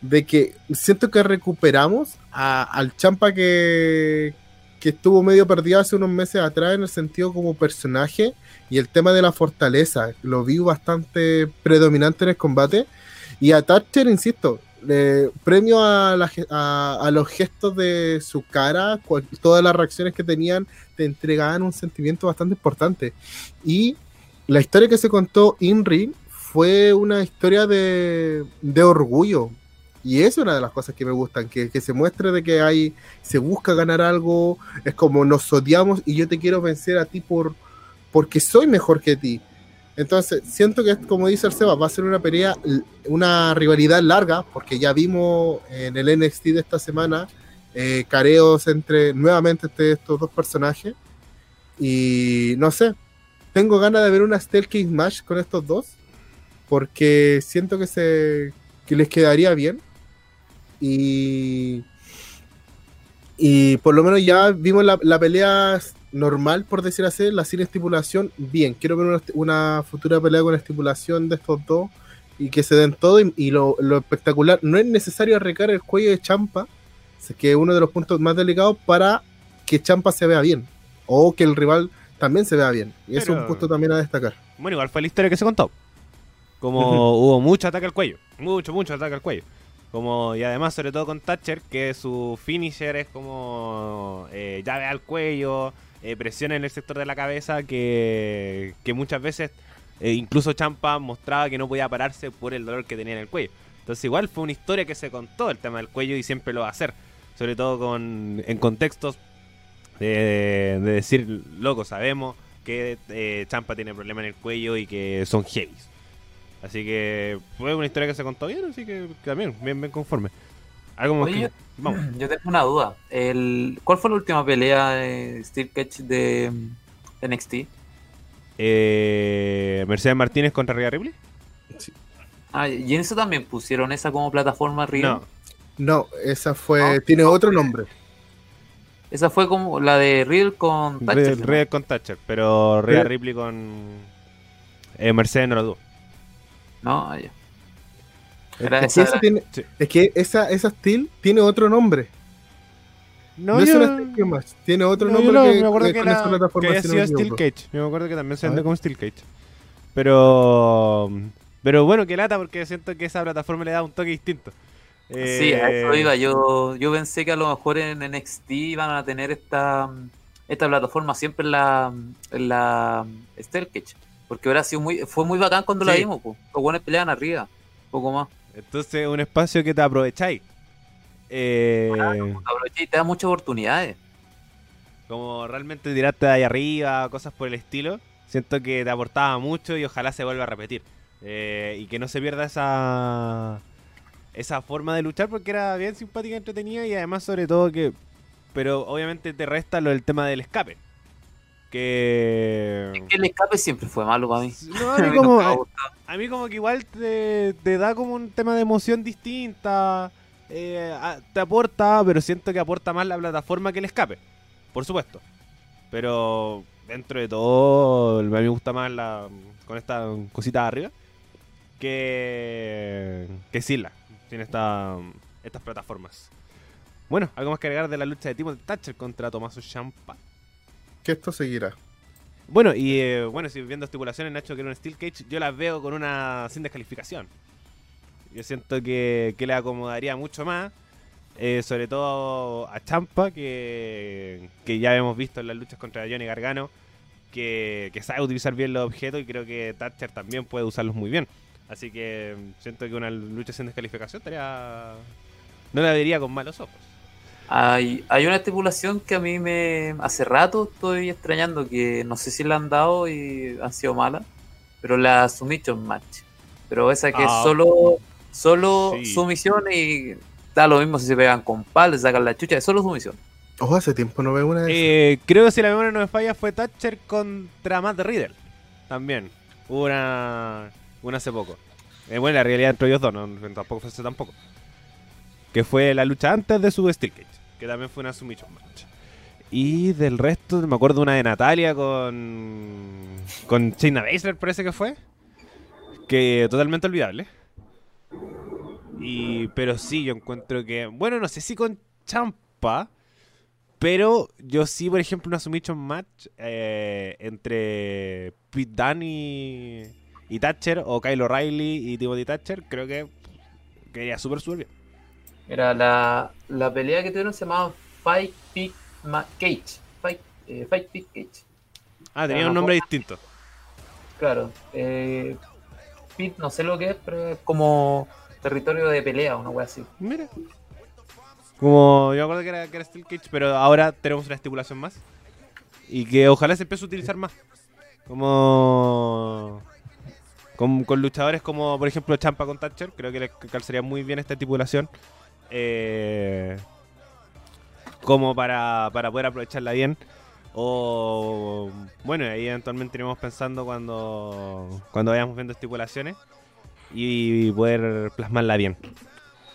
de que siento que recuperamos a- al Champa que, que estuvo medio perdido hace unos meses atrás en el sentido como personaje y el tema de la fortaleza. Lo vi bastante predominante en el combate. Y a Thatcher, insisto, le- premio a, la a- a los gestos de su cara, cual- todas las reacciones que tenían, te entregaban un sentimiento bastante importante. Y la historia que se contó in ring fue una historia de, de orgullo. Y es una de las cosas que me gustan, que, que se muestre de que hay, se busca ganar algo, es como nos odiamos y yo te quiero vencer a ti por porque soy mejor que ti. Entonces, siento que, como dice el Seba, va a ser una pelea, una rivalidad larga, porque ya vimos en el NXT de esta semana eh, careos entre nuevamente entre estos dos personajes. Y no sé, tengo ganas de ver una King Match con estos dos, porque siento que, se, que les quedaría bien. Y, y por lo menos ya vimos la, pelea normal, por decir así, la sin estipulación, bien. Quiero ver una, futura pelea con estipulación de estos dos y que se den todo. Y, y lo, lo espectacular, no es necesario arrecar el cuello de Champa, que es uno de los puntos más delicados para que Champa se vea bien o que el rival también se vea bien. Y eso es un punto también a destacar. Bueno, igual fue la historia que se contó. Como hubo mucho ataque al cuello. Mucho, mucho ataque al cuello. Como, y además, sobre todo con Thatcher, que su finisher es como eh, llave al cuello, eh, presión en el sector de la cabeza, que, que muchas veces eh, incluso Champa mostraba que no podía pararse por el dolor que tenía en el cuello. Entonces igual fue una historia que se contó el tema del cuello y siempre lo va a hacer. Sobre todo con, en contextos de, de decir, loco, sabemos que eh, Champa tiene problemas en el cuello y que son heavies. Así que fue una historia que se contó bien, así que también, bien, bien conforme. Algo más Oye, que- Vamos. Yo tengo una duda. El, ¿Cuál fue la última pelea de Steel Cage de mm, NXT? Eh, Mercedes Martínez contra Rhea Ripley. Ah, y en eso también pusieron esa como plataforma arriba. No, No, esa fue. No, tiene no, otro nombre. Esa fue como la de Real con Thatcher. ¿no? Rhea con Thatcher, pero Rhea Ripley con eh, Mercedes no lo dudo. No, ya. Es que, esa esa era- tiene- Sí. es que esa, esa Steel tiene otro nombre. No, es yo- una Steel Cage Match, tiene otro no, nombre no, que, me acuerdo que que, era- que había si no sido Steel. Cage. Yo me acuerdo que también se vende como Steel Cage. Pero pero bueno, que lata porque siento que esa plataforma le da un toque distinto. Sí, a eso Eh, iba. Yo, yo pensé que a lo mejor en NXT iban a tener esta, esta plataforma siempre en la, en la. Porque ahora sido muy, fue muy bacán cuando la vimos. po. Los buenos peleaban arriba. Poco más. Entonces, un espacio que te aprovecháis. Eh, y te da muchas oportunidades. como realmente tirarte de ahí arriba, cosas por el estilo. Siento que te aportaba mucho y ojalá se vuelva a repetir. Eh, y que no se pierda esa esa forma de luchar porque era bien simpática, entretenida y además sobre todo que... Pero obviamente te resta lo del tema del escape. Que... Que el escape siempre fue malo para mí. No, a A mí como, nunca me ha gustado. a mí como que igual te, te da como un tema de emoción distinta, eh, a- te aporta, pero siento que aporta más la plataforma que el escape, por supuesto. Pero dentro de todo, a mí me gusta más la con esta cosita de arriba que, que Sila, sin esta, estas plataformas. Bueno, algo más que agregar de la lucha de Timothy Thatcher contra Tommaso Ciampa. Que esto seguirá. Bueno, y eh, bueno, si viendo estipulaciones, Nacho, que era un Steel Cage, yo las veo con una sin descalificación. Yo siento que, que le acomodaría mucho más, eh, sobre todo a Champa, que, que ya hemos visto en las luchas contra Johnny Gargano, que, que sabe utilizar bien los objetos y creo que Thatcher también puede usarlos muy bien. Así que mm, siento que una lucha sin descalificación estaría... No la vería con malos ojos. Hay, hay una estipulación que a mí me hace rato estoy extrañando que no sé si la han dado y han sido malas, pero la submission match. Pero esa que Ah. es solo, solo Sí. sumisión y da lo mismo si se pegan con palos, sacan la chucha, es solo sumisión. Ojo, hace tiempo no veo una de esas. Eh, creo que si la memoria no me falla fue Thatcher contra Matt Riddle. También. Hubo una, una hace poco. Eh, bueno, la realidad entre ellos dos, no, tampoco fue tampoco. Que fue la lucha antes de su Steel Cage. Que también fue una submission match. Y del resto, me acuerdo una de Natalia con. Con Shayna Baszler, parece que fue. Que totalmente olvidable. Y, pero sí, yo encuentro que. Bueno, no sé si con Champa. Pero yo sí, por ejemplo, una submission match eh, entre Pete Dunne y, y Thatcher, o Kyle O'Reilly y Timothy Thatcher, creo que quedaría súper, súper bien. Era la, la pelea que tuvieron se llamaba Fight Pit Ma- Cage. Fight, eh, Fight Pit Cage. Ah, tenía un nombre distinto. Claro. Eh, Pit no sé lo que es, pero es como territorio de pelea, una wea así. Mira. Como yo me acuerdo que era, que era Steel Cage, pero ahora tenemos una estipulación más. Y que ojalá se empiece a utilizar más. Como. Con, con luchadores como, por ejemplo, Champa con Thatcher. Creo que le calzaría muy bien esta estipulación. Eh, como para, para poder aprovecharla bien. O bueno, ahí eventualmente iremos pensando cuando, cuando vayamos viendo estipulaciones y poder plasmarla bien.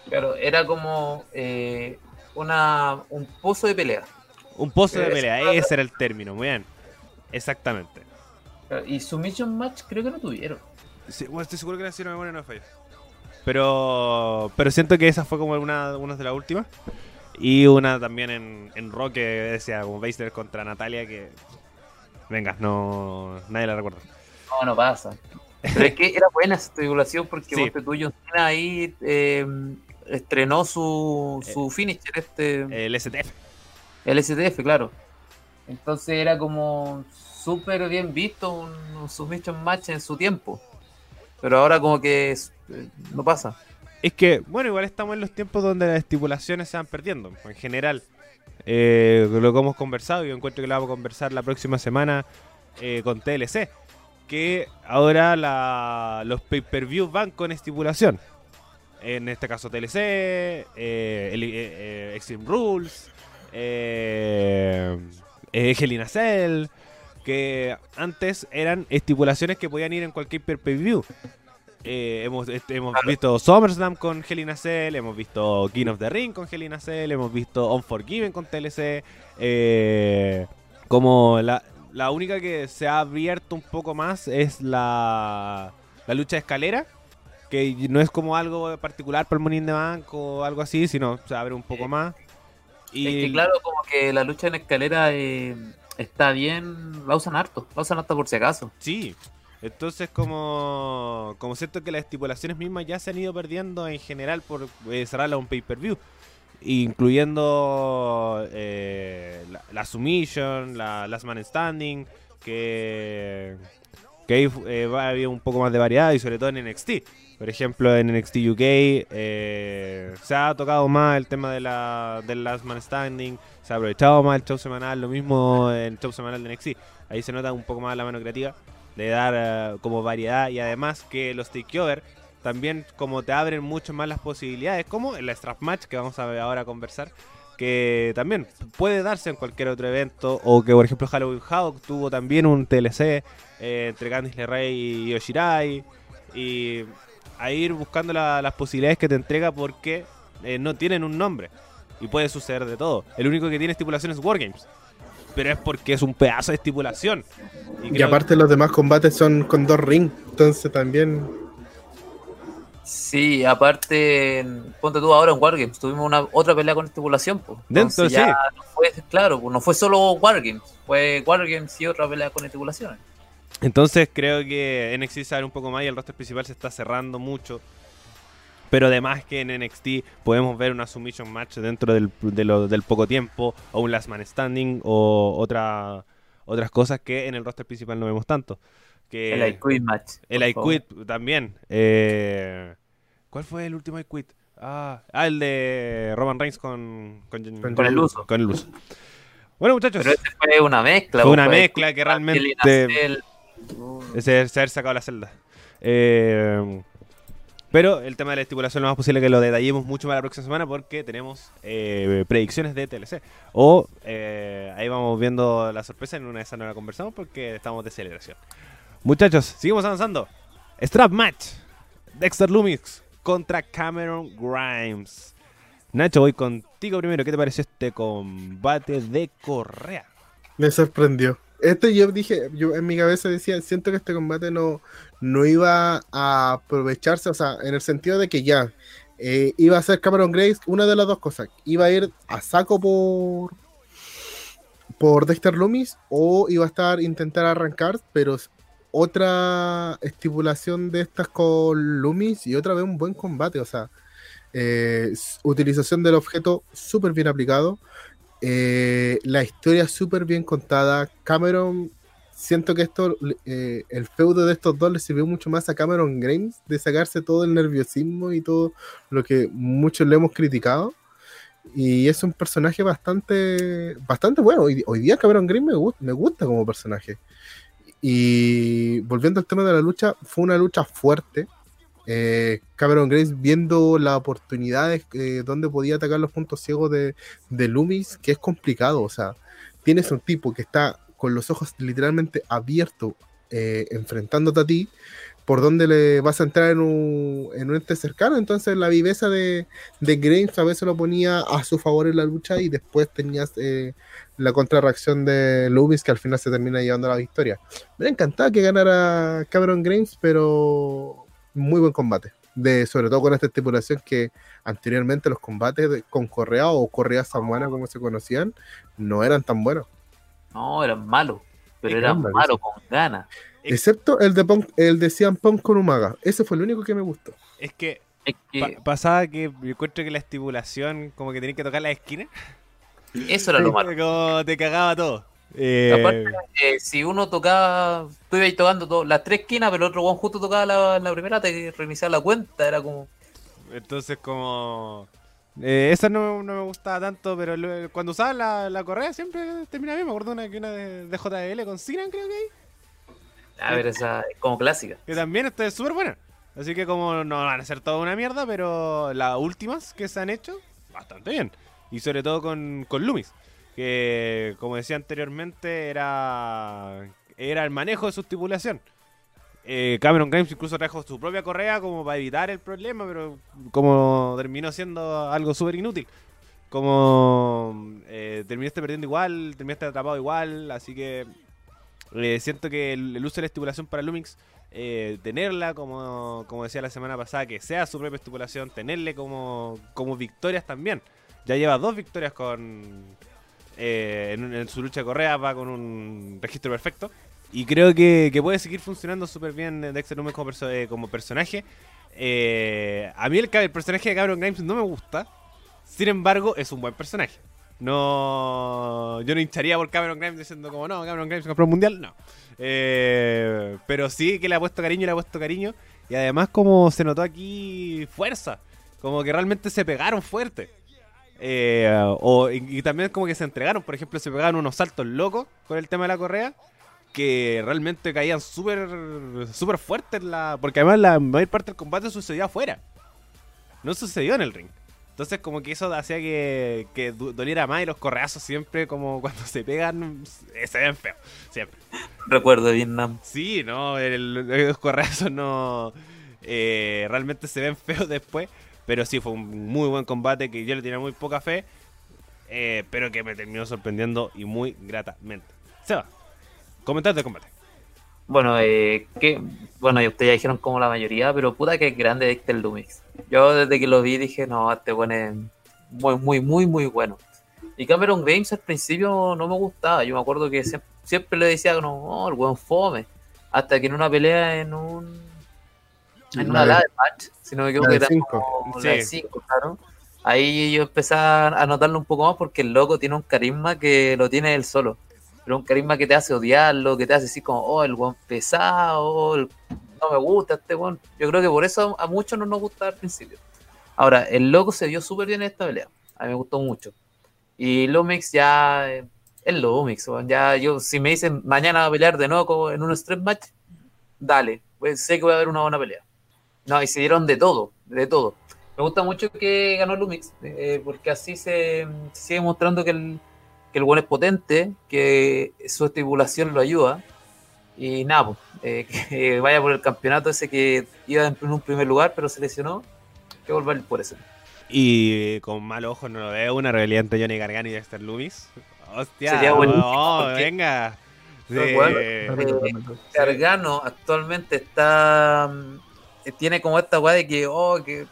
Claro, era como eh, una, un pozo de pelea. Un pozo de Eh, pelea, ese era el término, muy bien. Exactamente. Y Submission Match creo que no tuvieron. Sí, bueno, estoy seguro que la hicieron memoria no me falla. Pero, pero siento que esa fue como una, una de las últimas. Y una también en, en Rock que decía como Baszler contra Natalia que... Venga, no... Nadie la recuerda. No, no pasa. Pero es que era buena esa estipulación porque Sí. John Cena ahí eh, estrenó su, su finisher, este, El STF. el STF, claro. Entonces era como súper bien visto un, un submission match en su tiempo. Pero ahora como que eh, no pasa. Es que, bueno, igual estamos en los tiempos donde las estipulaciones se van perdiendo, en general. Eh, lo que hemos conversado, yo encuentro que lo vamos a conversar la próxima semana eh, con TLC. Que ahora la- los pay-per-views van con estipulación. En este caso TLC, eh, eh, Extreme Rules, eh, Hell in Cell, que antes eran estipulaciones que podían ir en cualquier pay-per-view. Eh, hemos este, hemos visto SummerSlam con Hell in a Cell, hemos visto King of the Ring con Hell in a Cell, hemos visto Unforgiven con TLC. eh, como la, la única que se ha abierto un poco más es la, la lucha de escalera, que no es como algo particular para el Money in the Bank o algo así, sino se abre un poco más. Y Es que claro, como que la lucha en escalera eh, está bien, la usan harto, la usan hasta por si acaso. Sí. Entonces como, como siento que las estipulaciones mismas ya se han ido perdiendo en general por eh, cerrarla un pay-per-view. Incluyendo eh, la, la Submission, la Last Man Standing, que, que ahí eh, va a haber un poco más de variedad y sobre todo en NXT. Por ejemplo, en NXT UK eh, se ha tocado más el tema de la, del Last Man Standing, se ha aprovechado más el show semanal, lo mismo en el show semanal de NXT. Ahí se nota un poco más la mano creativa de dar eh, como variedad y además que los takeover también como te abren mucho más las posibilidades, como el strap match que vamos a ver ahora a conversar, que también puede darse en cualquier otro evento, o que por ejemplo Halloween Havoc tuvo también un TLC eh, entre Candice LeRae y Yoshirai, y a ir buscando la- las posibilidades que te entrega porque eh, no tienen un nombre, y puede suceder de todo. El único que tiene estipulación es Wargames. Pero es porque es un pedazo de estipulación. Y aparte los demás combates son con dos rings, entonces también Sí, aparte, ponte tú ahora en Wargames, tuvimos una otra pelea con estipulación. Pues. Dentro, Entonces ya sí. no fue, claro, pues no fue solo Wargames, fue Wargames y otra pelea con estipulaciones. Entonces creo que NXT sabe un poco más y el roster principal se está cerrando mucho. Pero además que en NXT podemos ver una submission match dentro del, de lo- del poco tiempo, o un last man standing, o otra, otras cosas que en el roster principal no vemos tanto. Que el I Quit Match. el I. Quit también. Eh, ¿Cuál fue el último I Quit? Ah, ah, el de Roman Reigns con, con, Con el uso. Con el uso. Bueno, muchachos, Pero este fue una mezcla. Fue una fue mezcla que realmente- ese se haber sacado la celda. Eh, pero el tema de la estipulación lo más posible que lo detallemos mucho más la próxima semana porque tenemos eh, predicciones de TLC. O eh, ahí vamos viendo la sorpresa, en una de esas no la conversamos porque estamos de celebración. Muchachos, seguimos avanzando. Strap match. Dexter Lumix contra Cameron Grimes. Nacho, voy contigo primero. ¿Qué te pareció este combate de Correa? me sorprendió. Este yo dije, yo en mi cabeza decía, siento que este combate no, no iba a aprovecharse, o sea, en el sentido de que ya eh, iba a ser Cameron Grace una de las dos cosas. Iba a ir a saco por por Dexter Loomis o iba a estar intentar arrancar, pero otra estipulación de estas con Loomis y otra vez un buen combate, o sea, eh, utilización del objeto súper bien aplicado. Eh, la historia súper bien contada. Cameron siento que esto, eh, el feudo de estos dos le sirvió mucho más a Cameron Grimes de sacarse todo el nerviosismo y todo lo que muchos le hemos criticado. Y es un personaje bastante, bastante bueno. Hoy, día Cameron Grimes me gusta como personaje. Y volviendo al tema de la lucha, fue una lucha fuerte. Eh, Cameron Grimes viendo las oportunidades eh, donde podía atacar los puntos ciegos de, de Loomis, que es complicado. O sea, tienes un tipo que está con los ojos literalmente abiertos, eh, enfrentándote a ti, por donde le vas a entrar en un, en un ente cercano. Entonces la viveza de, de Grimes a veces lo ponía a su favor en la lucha y después tenías eh, la contrarreacción de Loomis que al final se termina llevando la victoria. Me encantaba que ganara Cameron Grimes, pero muy buen combate. De, sobre todo con esta estipulación que anteriormente los combates de- con Correa o Correa Samuana como se conocían no eran tan buenos. No, eran malos. Pero eran malos con ganas. Excepto el de, Punk, el de CM Punk con Umaga. Ese fue el único que me gustó. Es que Es que pa- pasaba que yo encuentro que la estipulación, como que tenías que tocar la esquina, eso era lo malo. como te cagaba todo. Eh, Aparte, eh, si uno tocaba, tú ibas tocando todo- las tres esquinas, pero el otro Juan justo tocaba la, la primera, te reiniciaba la cuenta, era como. Entonces, como. Eh, esa no, no me gustaba tanto, pero lo- cuando usaba la, la correa siempre terminaba bien. Me acuerdo una, que una de, de JBL con Sinan, creo que hay. A ver, esa es como clásica. Que también está súper buena. Así que, como no van a ser toda una mierda, pero las últimas que se han hecho, bastante bien. Y sobre todo con, con Loomis. Que, como decía anteriormente, era, era el manejo de su estipulación. Eh, Cameron Grimes incluso trajo su propia correa como para evitar el problema, pero como terminó siendo algo súper inútil. Como eh, terminaste perdiendo igual, terminaste atrapado igual, así que eh, siento que el, uso de la estipulación para Lumix, eh, tenerla como, como decía la semana pasada, que sea su propia estipulación, tenerle como, como victorias también. Ya lleva dos victorias con eh, en, en su lucha de correa, va con un registro perfecto. Y creo que, que puede seguir funcionando súper bien Dexter Lumis como, perso- eh, como personaje. Eh, a mí el, el personaje de Cameron Grimes no me gusta. Sin embargo, es un buen personaje. No, yo no hincharía por Cameron Grimes diciendo como no, Cameron Grimes compró un mundial, no. Eh, pero sí que le ha puesto cariño, le ha puesto cariño. Y además como se notó aquí fuerza. Como que realmente se pegaron fuerte. Eh, o, y, también como que se entregaron. Por ejemplo, se pegaron unos saltos locos con el tema de la correa. Que realmente caían súper súper fuertes. La, porque además la mayor parte del combate sucedió afuera. No sucedió en el ring. Entonces como que eso hacía que, doliera más y los correazos siempre como cuando se pegan eh, se ven feos. Siempre. Recuerdo de Vietnam. Sí, no, el- los correazos no eh, realmente se ven feos después, pero sí fue un muy buen combate que yo le tenía muy poca fe, eh, pero que me terminó sorprendiendo y muy gratamente. Seba, comentarios del combate. Bueno, eh, que, bueno, y ustedes ya dijeron como la mayoría, pero puta que es grande Dexter Lumix. Yo desde que lo vi dije, no, este bueno es muy, muy, muy, muy bueno. Y Cameron Grimes al principio no me gustaba. Yo me acuerdo que siempre, siempre le decía, no, oh, el buen fome. Hasta que en una pelea en un. En una La de- match, si no me equivoco, era cinco. como la de Sí. cinco, claro. Ahí yo empecé a notarlo un poco más porque el loco tiene un carisma que lo tiene él solo. Pero un carisma que te hace odiarlo, que te hace decir como, oh, el buen pesado, oh, el- no me gusta este buen. Yo creo que por eso a muchos no nos gusta al principio. Ahora, el loco se vio súper bien en esta pelea. A mí me gustó mucho. Y Lumix ya eh, es Lumix. weón. Ya yo, si me dicen mañana va a pelear de nuevo co- en un stress match, dale. Pues sé que voy a haber una buena pelea. No, y se dieron de todo, de todo. Me gusta mucho que ganó Lumix, eh, porque así se sigue mostrando que el, que el buen es potente, que su estipulación lo ayuda. Y nada, pues, eh, que vaya por el campeonato ese que iba en un primer lugar, pero se lesionó. Que ir por eso. Y con mal ojo no lo veo, una realidad entre Johnny Gargano y Dexter Loomis. Hostia, Sería buenísimo, oh, porque- venga. Pero Sí. bueno, Eh. Gargano actualmente está. mm, eh, Tiene como esta weá de que, oh, que.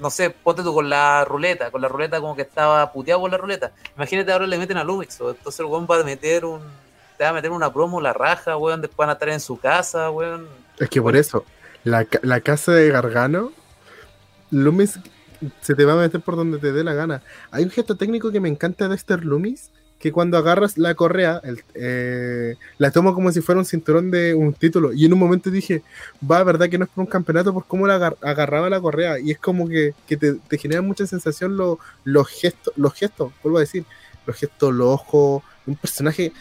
No sé, ponte tú con la ruleta. Con la ruleta como que estaba puteado por la ruleta. Imagínate ahora le meten a Lumix. o Entonces el weón va a meter un. Te va a meter una promo, la raja, weón. Después van a estar en su casa, weón. Es que por eso, la, la casa de Gargano, Loomis se te va a meter por donde te dé la gana. Hay un gesto técnico que me encanta de Dexter Loomis, que cuando agarras la correa, eh, la tomo como si fuera un cinturón de un título. Y en un momento dije, va, verdad que no es por un campeonato, por cómo la agar- agarraba la correa. Y es como que, que te, te genera mucha sensación lo- los gestos, los gestos, vuelvo a decir, los gestos, los ojos, un personaje.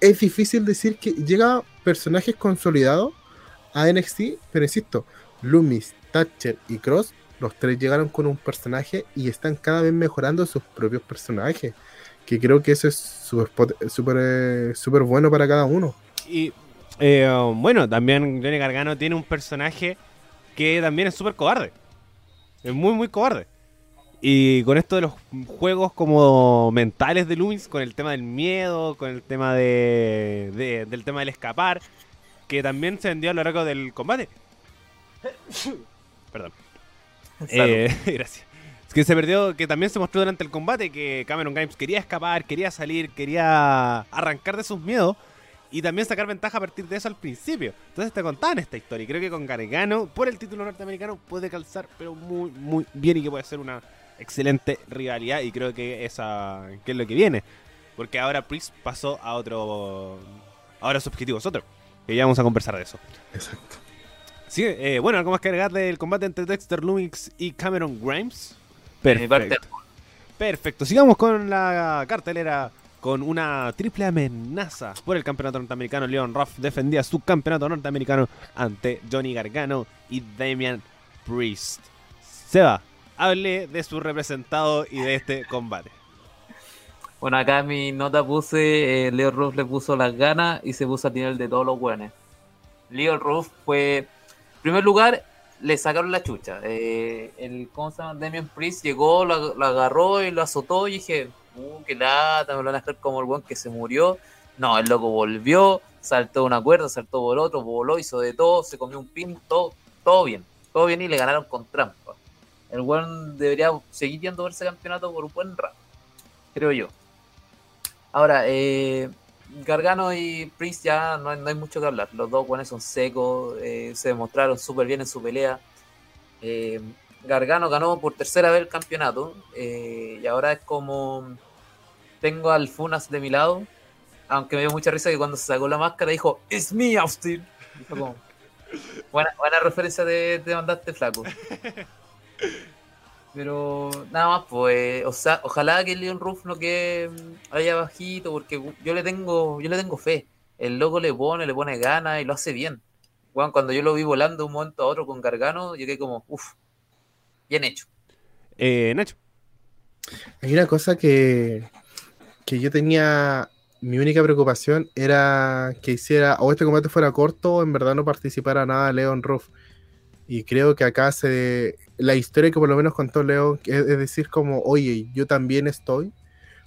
Es difícil decir que llega personajes consolidados a NXT, pero insisto, Loomis, Thatcher y Cross, los tres llegaron con un personaje y están cada vez mejorando sus propios personajes. Que creo que eso es súper pot- súper eh, súper bueno para cada uno. Y eh, bueno, también Johnny Gargano tiene un personaje que también es súper cobarde. Es muy, muy cobarde. Y con esto de los juegos como mentales de Loomis, con el tema del miedo, con el tema de, de- del tema del escapar, que también se vendió a lo largo del combate. Perdón. Eh, gracias. Que se perdió, que también se mostró durante el combate que Cameron Grimes quería escapar, quería salir, quería arrancar de sus miedos y también sacar ventaja a partir de eso al principio. Entonces te contaban esta historia y creo que con Gargano, por el título norteamericano, puede calzar, pero muy, muy bien y que puede ser una excelente rivalidad y creo que esa que es lo que viene. Porque ahora Priest pasó a otro... Ahora su objetivo es otro. Que ya vamos a conversar de eso. Exacto. Sí, eh, bueno, algo más que agregar del combate entre Dexter Lumix y Cameron Grimes. Perfecto. Perfecto. Sigamos con la cartelera con una triple amenaza por el campeonato norteamericano. Leon Ruff defendía su campeonato norteamericano ante Johnny Gargano y Damian Priest. Seba, hable de su representado y de este combate. Bueno, acá en mi nota puse, eh, Leo Ruff le puso las ganas y se puso al nivel de todos los buenos. Leo Ruff fue, en primer lugar, le sacaron la chucha. Eh, el, ¿cómo se llama? Damian Priest llegó, lo, lo agarró y lo azotó y dije, uh, qué lata, me lo van a hacer como el buen que se murió. No, el loco volvió, saltó una cuerda, saltó por otro, voló, hizo de todo, se comió un pin, todo, todo bien. Todo bien y le ganaron con trampa. El buen debería seguir yendo por ese campeonato por un buen rato, creo yo. Ahora, eh, Gargano y Priest ya no hay, no hay mucho que hablar. Los dos buenos son secos, eh, se demostraron súper bien en su pelea. Eh, Gargano ganó por tercera vez el campeonato eh, y ahora es como tengo al Funas de mi lado, aunque me dio mucha risa que cuando se sacó la máscara dijo It's me, Austin. Buena, buena referencia de, de mandaste flaco. Pero nada más, pues, o sea, ojalá que Leon Ruff no quede mm, allá bajito, porque yo le tengo, yo le tengo fe. El loco le pone, le pone ganas y lo hace bien. Bueno, cuando yo lo vi volando de un momento a otro con Gargano, yo quedé como, uff, bien hecho. Eh, Nacho. Hay una cosa que, que yo tenía. Mi única preocupación era que hiciera o este combate fuera corto o en verdad no participara nada Leon Ruff. Y creo que acá se. La historia que por lo menos contó Leon, es, decir, como, oye, yo también estoy,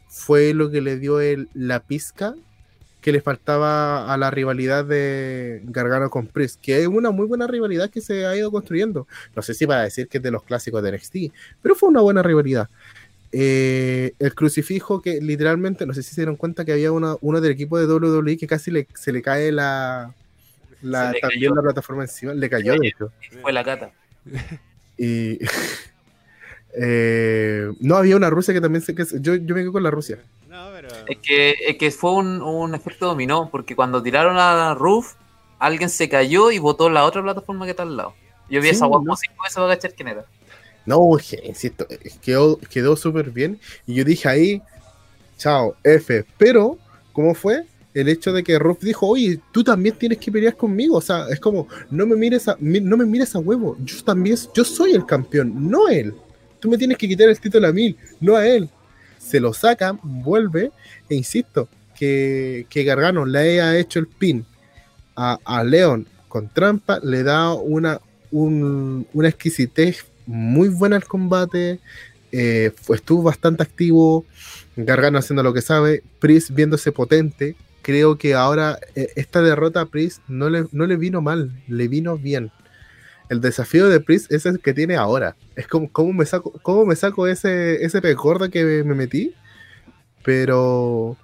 fue lo que le dio el, la pizca que le faltaba a la rivalidad de Gargano con Priest, que es una muy buena rivalidad que se ha ido construyendo. No sé si para decir que es de los clásicos de NXT, pero fue una buena rivalidad. Eh, el crucifijo que literalmente, no sé si se dieron cuenta que había uno del equipo de WWE que casi se le cae la, la también cayó. la plataforma encima, le cayó de hecho. Fue la cata. Y eh, no había una Rusia que también se que yo, yo me quedo con la Rusia. No, pero... Es que, es que fue un, un efecto dominó, porque cuando tiraron a Ruff, alguien se cayó y botó la otra plataforma que está al lado. Yo vi Sí, esa guapa ¿no? cinco veces para cachar quién era. No, je- insisto, eh, quedó, quedó súper bien. Y yo dije ahí, chao, F. Pero, ¿cómo fue? El hecho de que Ruff dijo, oye, tú también tienes que pelear conmigo. O sea, es como, no me mires a, no me mires a huevo. Yo también, yo soy el campeón, no él. Tú me tienes que quitar el título a mí, no a él. Se lo sacan, vuelve, e insisto, que, que Gargano le haya hecho el pin a, a Leon con trampa, le da una, un- una exquisitez muy buena al combate. eh, estuvo bastante activo. Gargano haciendo lo que sabe. Priest viéndose potente. Creo que ahora eh, esta derrota a Priest no le, no le vino mal, le vino bien. El desafío de Priest es el que tiene ahora. Es como cómo me saco, cómo me saco ese, ese que me, me metí. Pero.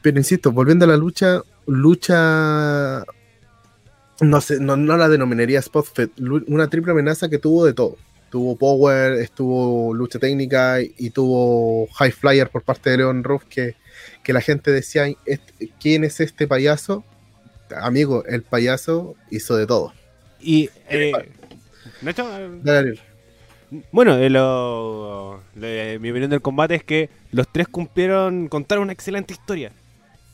Pero insisto, volviendo a la lucha, lucha no sé, no, no la denominaría spot fit, lu- una triple amenaza que tuvo de todo. tuvo power, estuvo lucha técnica y tuvo high flyer por parte de Leon Ruff que, que la gente decía, "Este- ¿quién es este payaso? Amigo, el payaso hizo de todo. Y, eh, Nacho, eh, Dale, bueno, eh, lo- lo- mi opinión del combate es que los tres cumplieron, contaron una excelente historia.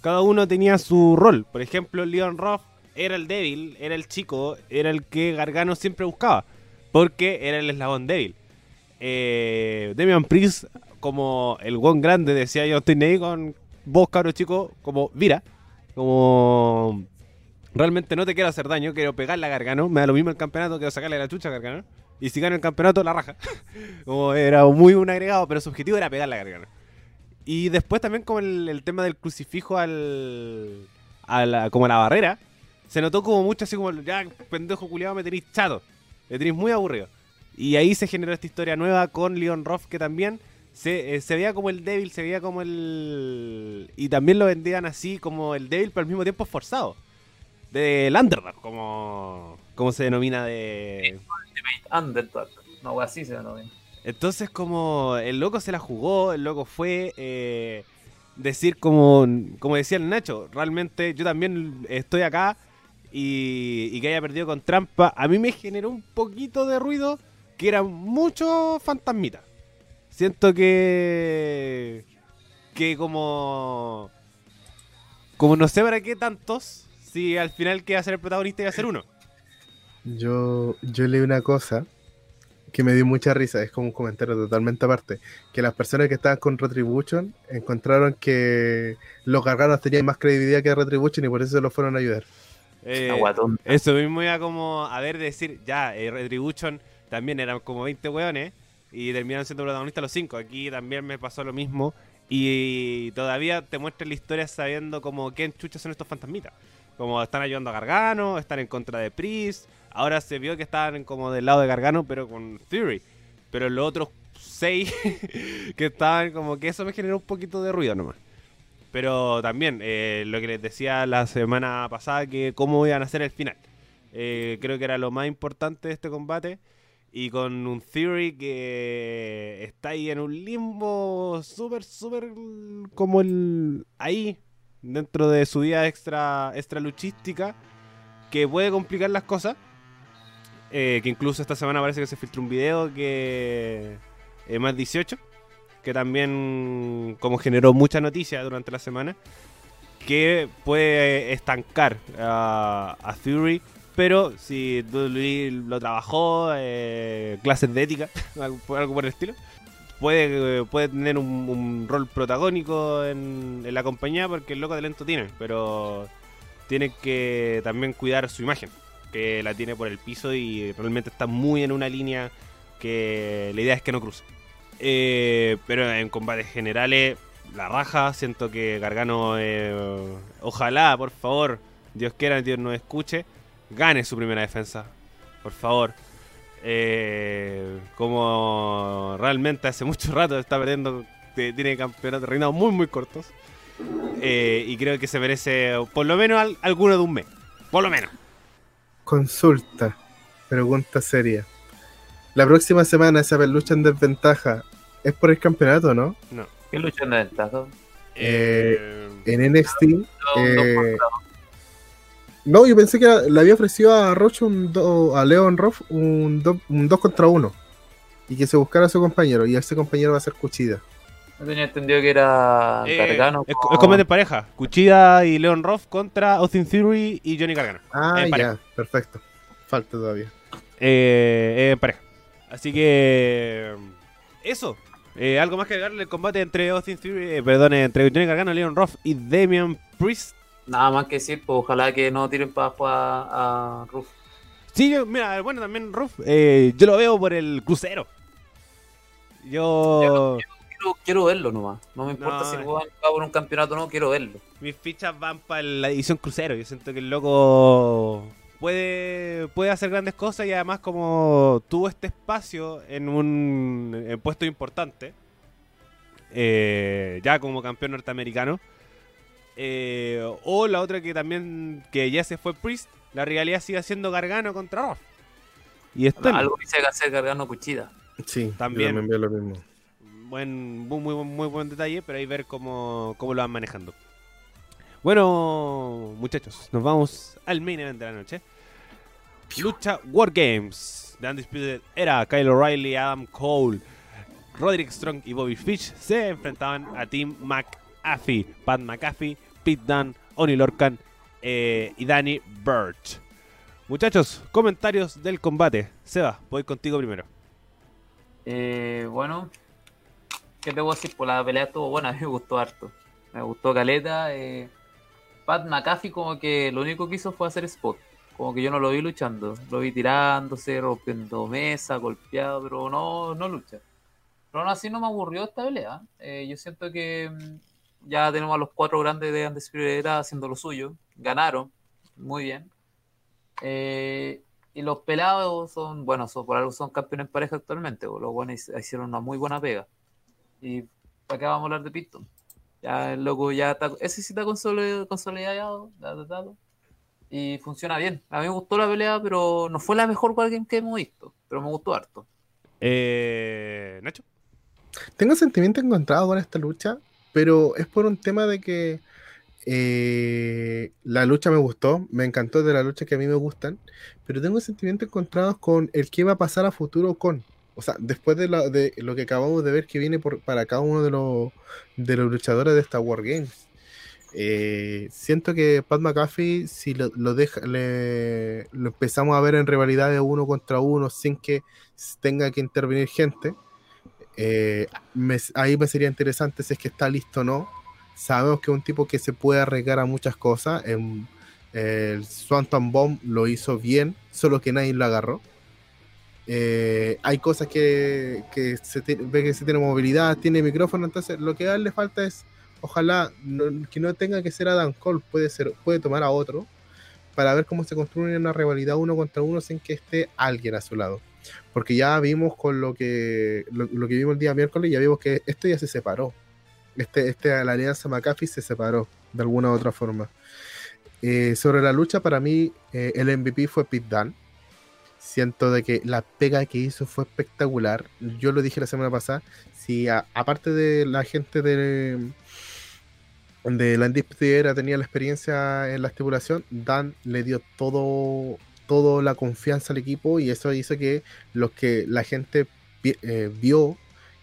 Cada uno tenía su rol. Por ejemplo, Leon Ruff era el débil, era el chico, era el que Gargano siempre buscaba, porque era el eslabón débil. Eh, Damian Priest, como el buen grande, decía yo estoy ahí con vos, cabro chico, como Vira, como realmente no te quiero hacer daño, quiero pegarle a Gargano, me da lo mismo el campeonato, quiero sacarle la chucha a Gargano, y si gano el campeonato, la raja. como era muy un agregado, pero su objetivo era pegarle a Gargano. Y después también como el, el tema del crucifijo al, a la, como a la barrera, se notó como mucho así como, ya, pendejo culiado, me tenéis chato, me tenéis muy aburrido. Y ahí se generó esta historia nueva con Leon Ruff, que también se, eh, se veía como el débil, se veía como el... Y también lo vendían así como el débil, pero al mismo tiempo esforzado. Del underdog, como, como se denomina de... Underdog. No, así se denomina. Entonces como el loco se la jugó, el loco fue eh, decir como, como decía el Nacho, realmente yo también estoy acá y, y que haya perdido con trampa, a mí me generó un poquito de ruido que era mucho fantasmita. Siento que que como como no sé para qué tantos si al final que va a ser el protagonista iba a ser uno. Yo, yo leí una cosa que me dio mucha risa, es como un comentario totalmente aparte, que las personas que estaban con Retribution encontraron que los garganos tenían más credibilidad que Retribution y por eso se los fueron a ayudar. Eh. Eso mismo iba como a ver decir, ya, eh, Retribution también eran como 20 hueones y terminaron siendo protagonistas los 5. Aquí también me pasó lo mismo y todavía te muestran la historia sabiendo como quién chucha son estos fantasmitas. Como están ayudando a Gargano, están en contra de Priest. Ahora se vio que estaban como del lado de Gargano, pero con Theory. Pero los otros 6 que estaban como que eso me generó un poquito de ruido nomás. Pero también, eh, lo que les decía la semana pasada, que cómo iban a hacer el final. Eh, creo que era lo más importante de este combate. Y con un Theory que está ahí en un limbo súper, súper como el... Ahí, dentro de su vida extra, extra luchística, que puede complicar las cosas. Eh, que incluso esta semana parece que se filtró un video que... eh, más 18 que también como generó mucha noticia durante la semana, que puede estancar a, a Theory, pero si WWE lo trabajó, eh, clases de ética, algo, por el estilo, puede, puede tener un, rol protagónico en, en la compañía porque el loco talento tiene, pero tiene que también cuidar su imagen, que la tiene por el piso y realmente está muy en una línea que la idea es que no cruce. Eh, pero en combates generales, la raja. Siento que Gargano, eh, ojalá, por favor, Dios quiera, Dios nos escuche, gane su primera defensa. Por favor. Eh, como realmente hace mucho rato está perdiendo, tiene campeonatos reinados muy, muy cortos. Eh, y creo que se merece por lo menos al- alguno de un mes. Por lo menos. Consulta, pregunta seria. La próxima semana esa lucha en desventaja es por el campeonato, ¿no? No. ¿Qué lucha en ventaja? Eh, En NXT. Eh, contra- No, yo pensé que le había ofrecido a Roche un do- a Leon Ruff un 2 contra 1. Y que se buscara a su compañero. Y ese compañero va a ser Cuchida. No tenía entendido que era Eh, Gargano. es, con- es combate en pareja. Cuchida y Leon Ruff contra Austin Theory y Johnny Gargano. Ah, En pareja. ya, perfecto. Falta todavía. Eh, en pareja. Así que. Eso. Eh, algo más que agregarle el combate entre Austin Theory, eh, perdón, entre Johnny Gargano, Leon Ruff y Damian Priest. Nada más que decir, pues ojalá que no tiren para abajo a, a Ruff. Sí, yo, mira, bueno, también Ruff, eh, yo lo veo por el crucero. Yo. Quiero, quiero verlo nomás. No me importa No, si eh. weón va por un campeonato o no, quiero verlo. Mis fichas van para la edición crucero. Yo siento que el loco puede, puede hacer grandes cosas y además como tuvo este espacio en un en puesto importante, eh, ya como campeón norteamericano, eh, o la otra que también, que ya se fue Priest, la realidad sigue siendo Gargano contra Ruff. y estén. Algo que se hacer cargando cuchida. Sí, También. Yo también veo lo mismo. Buen, muy, muy, muy buen detalle, pero ahí ver cómo, cómo lo van manejando. Bueno, muchachos, nos vamos al main event de la noche. Lucha War Games. The Undisputed Era, Kyle O'Reilly, Adam Cole, Roderick Strong y Bobby Fish se enfrentaban a Team McAfee, Pat McAfee, Pete Dunne, Oni Lorcan eh, y Danny Birch. Muchachos, comentarios del combate. Seba, voy contigo primero. Eh, bueno, ¿qué te voy a decir? Pues la pelea estuvo buena, a mí me gustó harto. Me gustó Caleta. Eh, Pat McAfee como que lo único que hizo fue hacer spot. Como que yo no lo vi luchando. Lo vi tirándose, rompiendo mesa, golpeado, pero no, no lucha. Pero aún así no me aburrió esta pelea. Eh, yo siento que mm, ya tenemos a los cuatro grandes de Undisputed Era haciendo lo suyo. Ganaron. Muy bien. Eh, y los pelados son, bueno, son, por algo son campeones en pareja actualmente. o Los buenos hicieron una muy buena pega. Y para qué vamos a hablar de Piston. Ya el loco ya está, ese sí está consolidado, y funciona bien. A mí me gustó la pelea, pero no fue la mejor Wargame que hemos visto, pero me gustó harto. Eh, Nacho. Tengo sentimiento encontrado con esta lucha, pero es por un tema de que eh, la lucha me gustó, me encantó de la lucha que a mí me gustan, pero tengo sentimientos encontrados con el que va a pasar a futuro con. O sea, después de, la- de lo que acabamos de ver que viene por, para cada uno de los, de los luchadores de esta War Games. Eh, siento que Pat McAfee, si lo, lo deja, lo empezamos a ver en rivalidades uno contra uno sin que tenga que intervenir gente, eh, ahí me sería interesante si es que está listo o no. Sabemos que es un tipo que se puede arriesgar a muchas cosas. En, el Swanton Bomb lo hizo bien, solo que nadie lo agarró. Eh, hay cosas que, se ve que se tiene movilidad, tiene micrófono, entonces lo que a él le falta es, ojalá que no tenga que ser Adam Cole, puede ser, puede tomar a otro para ver cómo se construye una rivalidad uno contra uno sin que esté alguien a su lado. Porque ya vimos con lo que lo, que vimos el día miércoles, ya vimos que esto ya se separó. Este, este, la alianza McAfee se separó de alguna u otra forma. Eh, sobre la lucha, para mí, eh, el MVP fue Pete Dunne. Siento de que la pega que hizo fue espectacular. Yo lo dije la semana pasada. Si aparte de la gente de, de la Undisputed Era tenía la experiencia en la estipulación, Dan le dio todo, toda la confianza al equipo y eso hizo que los que la gente eh, vio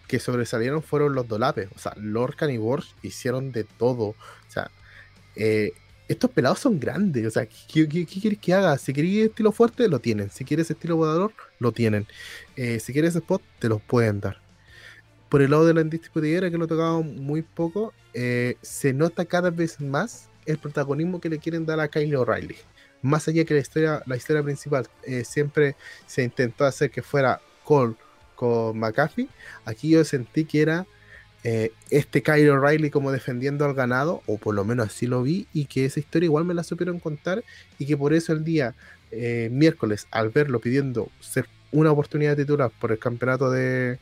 que sobresalieron fueron los dolapes. O sea, Lorcan y Borsch hicieron de todo. O sea, eh, estos pelados son grandes. O sea, ¿qué, quieres que haga? Si quieres estilo fuerte, lo tienen. Si quieres estilo volador, lo tienen. Eh, si quieres spot, te los pueden dar. Por el lado de la que lo tocaba muy poco, se nota cada vez más el protagonismo que le quieren dar a Kyle O'Reilly. Más allá que la historia, la historia principal eh, siempre se intentó hacer que fuera Cole con McAfee, aquí yo sentí que era eh, este Kyle O'Reilly como defendiendo al ganado, o por lo menos así lo vi, y que esa historia igual me la supieron contar, y que por eso el día eh, miércoles, al verlo pidiendo ser una oportunidad titular por el campeonato de,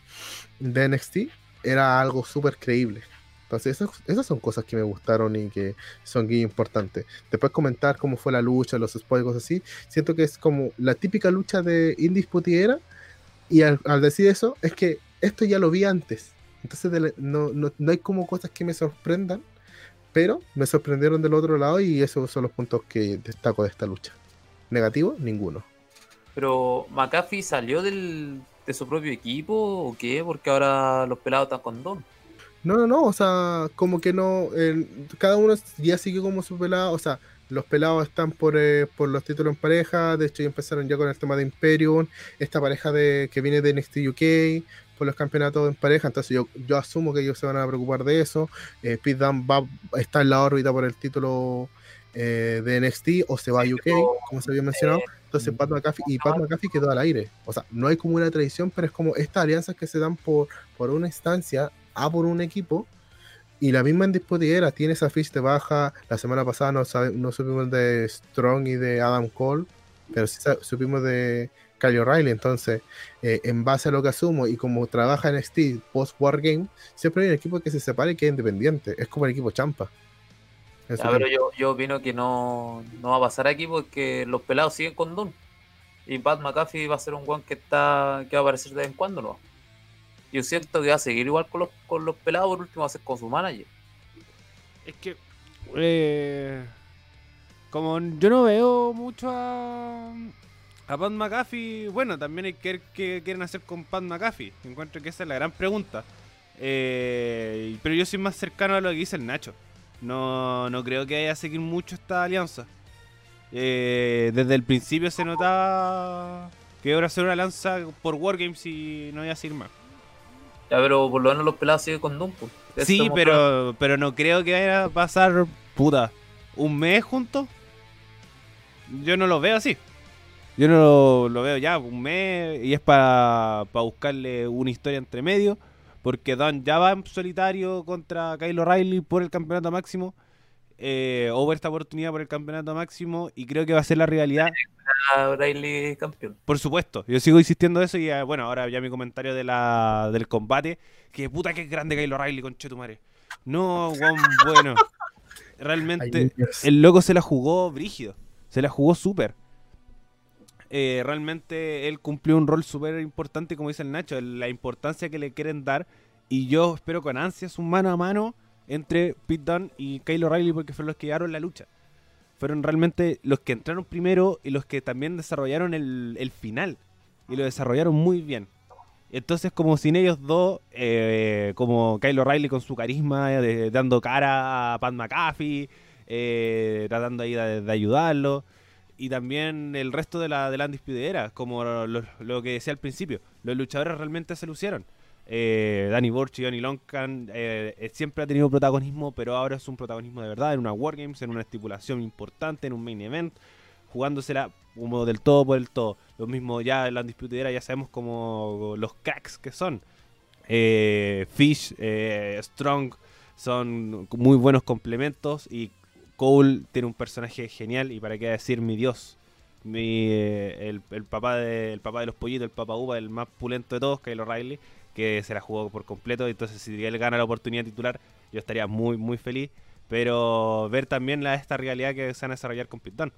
de NXT, era algo súper creíble. Entonces, esas, son cosas que me gustaron y que son importantes. Después comentar cómo fue la lucha, los spoils, cosas así. Siento que es como la típica lucha de Indisputidera. Y al, decir eso, es que esto ya lo vi antes. Entonces no, no, no hay como cosas que me sorprendan. Pero me sorprendieron del otro lado y esos son los puntos que destaco de esta lucha. Negativo, ninguno. Pero McAfee salió del, de su propio equipo o qué? Porque ahora los pelados están con Don. No, no, no, o sea, como que no, cada uno ya sigue como su pelado, o sea, los pelados están por, eh, por los títulos en pareja, de hecho ya empezaron ya con el tema de Imperium, esta pareja de que viene de NXT UK, por los campeonatos en pareja, entonces yo, yo asumo que ellos se van a preocupar de eso, eh, Pete Dunne va, está en la órbita por el título eh, de NXT o se va a UK, como se había mencionado, entonces Pat McAfee y Pat McAfee quedó al aire. O sea, no hay como una tradición, pero es como estas alianzas que se dan por, por una instancia a por un equipo. Y la misma en Disputidera tiene esa ficha de baja. La semana pasada no, no supimos de Strong y de Adam Cole, pero sí supimos de Kyle O'Reilly. Entonces, eh, en base a lo que asumo y como trabaja en NXT post War Game, siempre hay un equipo que se separa y que es independiente. Es como el equipo Champa. Ya, pero yo, yo opino que no, no va a pasar aquí porque los pelados siguen con Don. Y Pat McAfee va a ser un weón que está que va a aparecer de vez en cuando, ¿no? Yo siento que va a seguir igual con los, con los pelados, por último va a ser con su manager. Es que. eh, como yo no veo mucho a. A Pat McAfee. Bueno, también hay que ver qué quieren hacer con Pat McAfee. Encuentro que esa es la gran pregunta. Eh, pero yo soy más cercano a lo que dice el Nacho. No, no creo que vaya a seguir mucho esta alianza. Eh, desde el principio se notaba que iba a ser una alianza por Wargames y no iba a seguir más. Ya, pero por lo menos los pelados siguen con Dumpo. Sí, pero, pero no creo que vaya a pasar, puta, un mes juntos. Yo no lo veo así. Yo no lo, lo veo ya, un mes, y es para buscarle una historia entre medio. Porque Don ya va en solitario contra Kyle O'Reilly por el campeonato máximo. Eh, o por esta oportunidad por el campeonato máximo. Y creo que va a ser la rivalidad. O'Reilly campeón. Por supuesto, yo sigo insistiendo eso. Y eh, bueno, ahora ya mi comentario de la, del combate. Que puta que es grande Kyle O'Reilly, con Chetumare. No, weón, bueno. Realmente, Ay, el loco se la jugó brígido. Se la jugó súper. Eh, realmente él cumplió un rol súper importante, como dice el Nacho, la importancia que le quieren dar. Y yo espero con ansias un mano a mano entre Pete Dunne y Kyle O'Reilly porque fueron los que llevaron la lucha. Fueron realmente los que entraron primero y los que también desarrollaron el, el final. Y lo desarrollaron muy bien. Entonces, como sin ellos dos, eh, como Kyle O'Reilly con su carisma, de- dando cara a Pat McAfee, eh, tratando ahí de, ayudarlo. Y también el resto de la, de la como lo que decía al principio. Los luchadores realmente se lucieron. Eh, Danny Burch y Johnny Loncan eh, eh, siempre ha tenido protagonismo, pero ahora es un protagonismo de verdad en una Wargames, en una estipulación importante, en un main event, jugándosela como del todo por el todo. Lo mismo ya en la Undisputed Era, ya sabemos como los cracks que son. Eh, Fish, Strong son muy buenos complementos y Cole tiene un personaje genial y para qué decir mi dios. Mi, el, el papá de, el papá de los pollitos, el papá uva, el más pulento de todos, Kyle O'Reilly, que se la jugó por completo. Entonces, si él gana la oportunidad titular, yo estaría muy, muy feliz. Pero ver también la, esta realidad que se van a desarrollar con Pitón.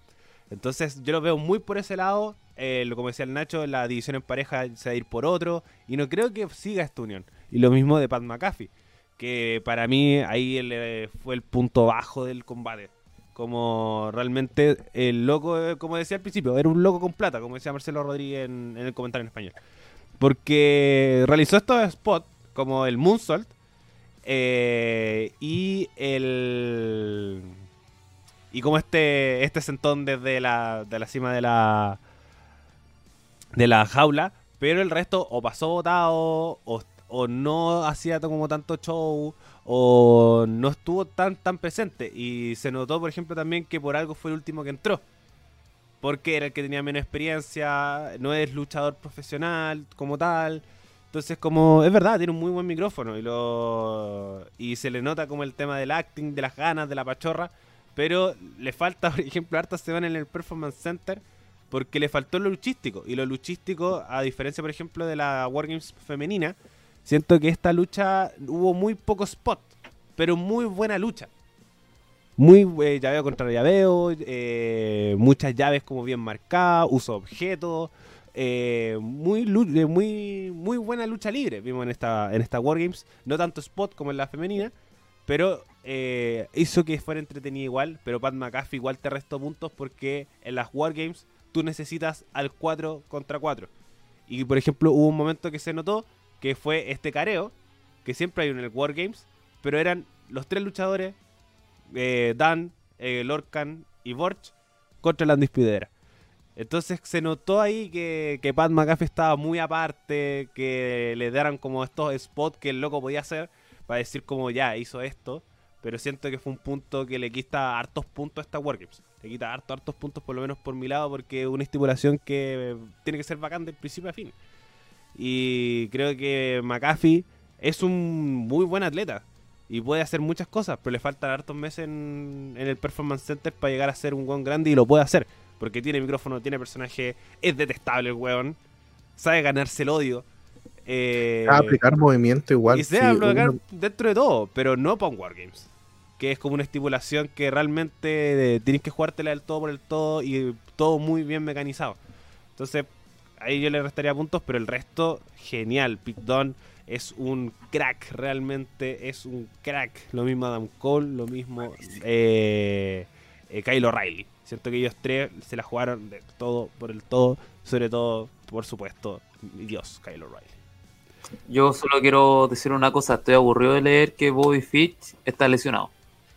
Entonces, yo lo veo muy por ese lado. Eh, como decía el Nacho, la división en pareja se va a ir por otro. Y no creo que siga esta unión. Y lo mismo de Pat McAfee. Que para mí ahí el, eh, fue el punto bajo del combate. Como realmente el loco, eh, como decía al principio, era un loco con plata, como decía Marcelo Rodríguez en, en el comentario en español. Porque realizó estos spots como el Moonsault eh, y el. Y como este, este sentón desde la, de la cima de la. de la jaula. Pero el resto o pasó botado, o, o no hacía como tanto show, o no estuvo tan tan presente. Y se notó, por ejemplo, también que por algo fue el último que entró. Porque era el que tenía menos experiencia, no es luchador profesional como tal. Entonces, como es verdad, tiene un muy buen micrófono y lo y se le nota como el tema del acting, de las ganas, de la pachorra, pero le falta, por ejemplo, hartas se van en el Performance Center porque le faltó lo luchístico y lo luchístico, a diferencia, por ejemplo, de la Wargames femenina, siento que esta lucha hubo muy poco spot, pero muy buena lucha. Muy eh, llaveo contra llaveo, eh, muchas llaves como bien marcadas, uso de objetos, eh, muy, eh, muy, muy buena lucha libre vimos en esta, en esta Wargames. No tanto spot como en la femenina, pero hizo que fuera entretenida igual. Pero Pat McAfee igual te restó puntos porque en las Wargames tú necesitas al 4 contra 4. Y por ejemplo, hubo un momento que se notó que fue este careo, que siempre hay en el Wargames, pero eran los tres luchadores, eh, Dan, eh, Lorcan y Borch, contra la Era. Entonces se notó ahí que, que Pat McAfee estaba muy aparte, que le dieran como estos spots que el loco podía hacer para decir como ya hizo esto, pero siento que fue un punto que le quita hartos puntos a esta Wargames. Le quita hartos, hartos puntos por lo menos por mi lado porque es una estipulación que tiene que ser bacán del principio a fin. Y creo que McAfee es un muy buen atleta y puede hacer muchas cosas, pero le faltan hartos meses en, en el Performance Center para llegar a ser un buen grande y lo puede hacer. Porque tiene micrófono, tiene personaje, es detestable el weón, sabe ganarse el odio. Eh, A aplicar movimiento igual. y se sí, va aplicar uno- dentro de todo, pero no para un Wargames. Que es como una estipulación que realmente eh, tienes que jugártela del todo por el todo y todo muy bien mecanizado. Entonces, ahí yo le restaría puntos, pero el resto, genial. Pete Dunne es un crack, realmente es un crack. Lo mismo Adam Cole, lo mismo eh, eh, Kyle O'Reilly. Siento que ellos tres se la jugaron de todo por el todo, sobre todo, por supuesto, mi Dios, Kyle O'Reilly. Yo solo quiero decir una cosa, estoy aburrido de leer que Bobby Fitch está lesionado.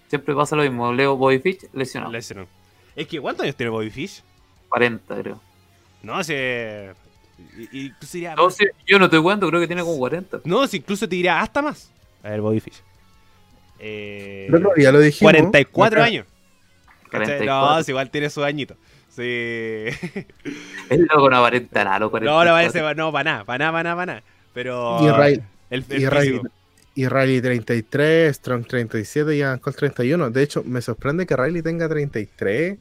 Siempre pasa lo mismo, leo Bobby Fitch lesionado. Lesionado. Es que, ¿cuántos años tiene Bobby Fish? 40 creo. No, se... y- y incluso No sé, yo no te cuento, creo que tiene como 40. No, si incluso te diría hasta más. A ver, Bobby Fish. Eh, El otro día lo dijimos. 44 Acá- años. ¿Cachai? 44. No, si igual tiene su añito. Sí. El loco no aparenta nada, los 44. no, no parece, no, para nada, para nada, para nada, para nada. Pero. Y Ray- el, el Y Riley, físico. y Riley 33, Strong 37 y Adam Cole 31. De hecho, me sorprende que Riley tenga 33.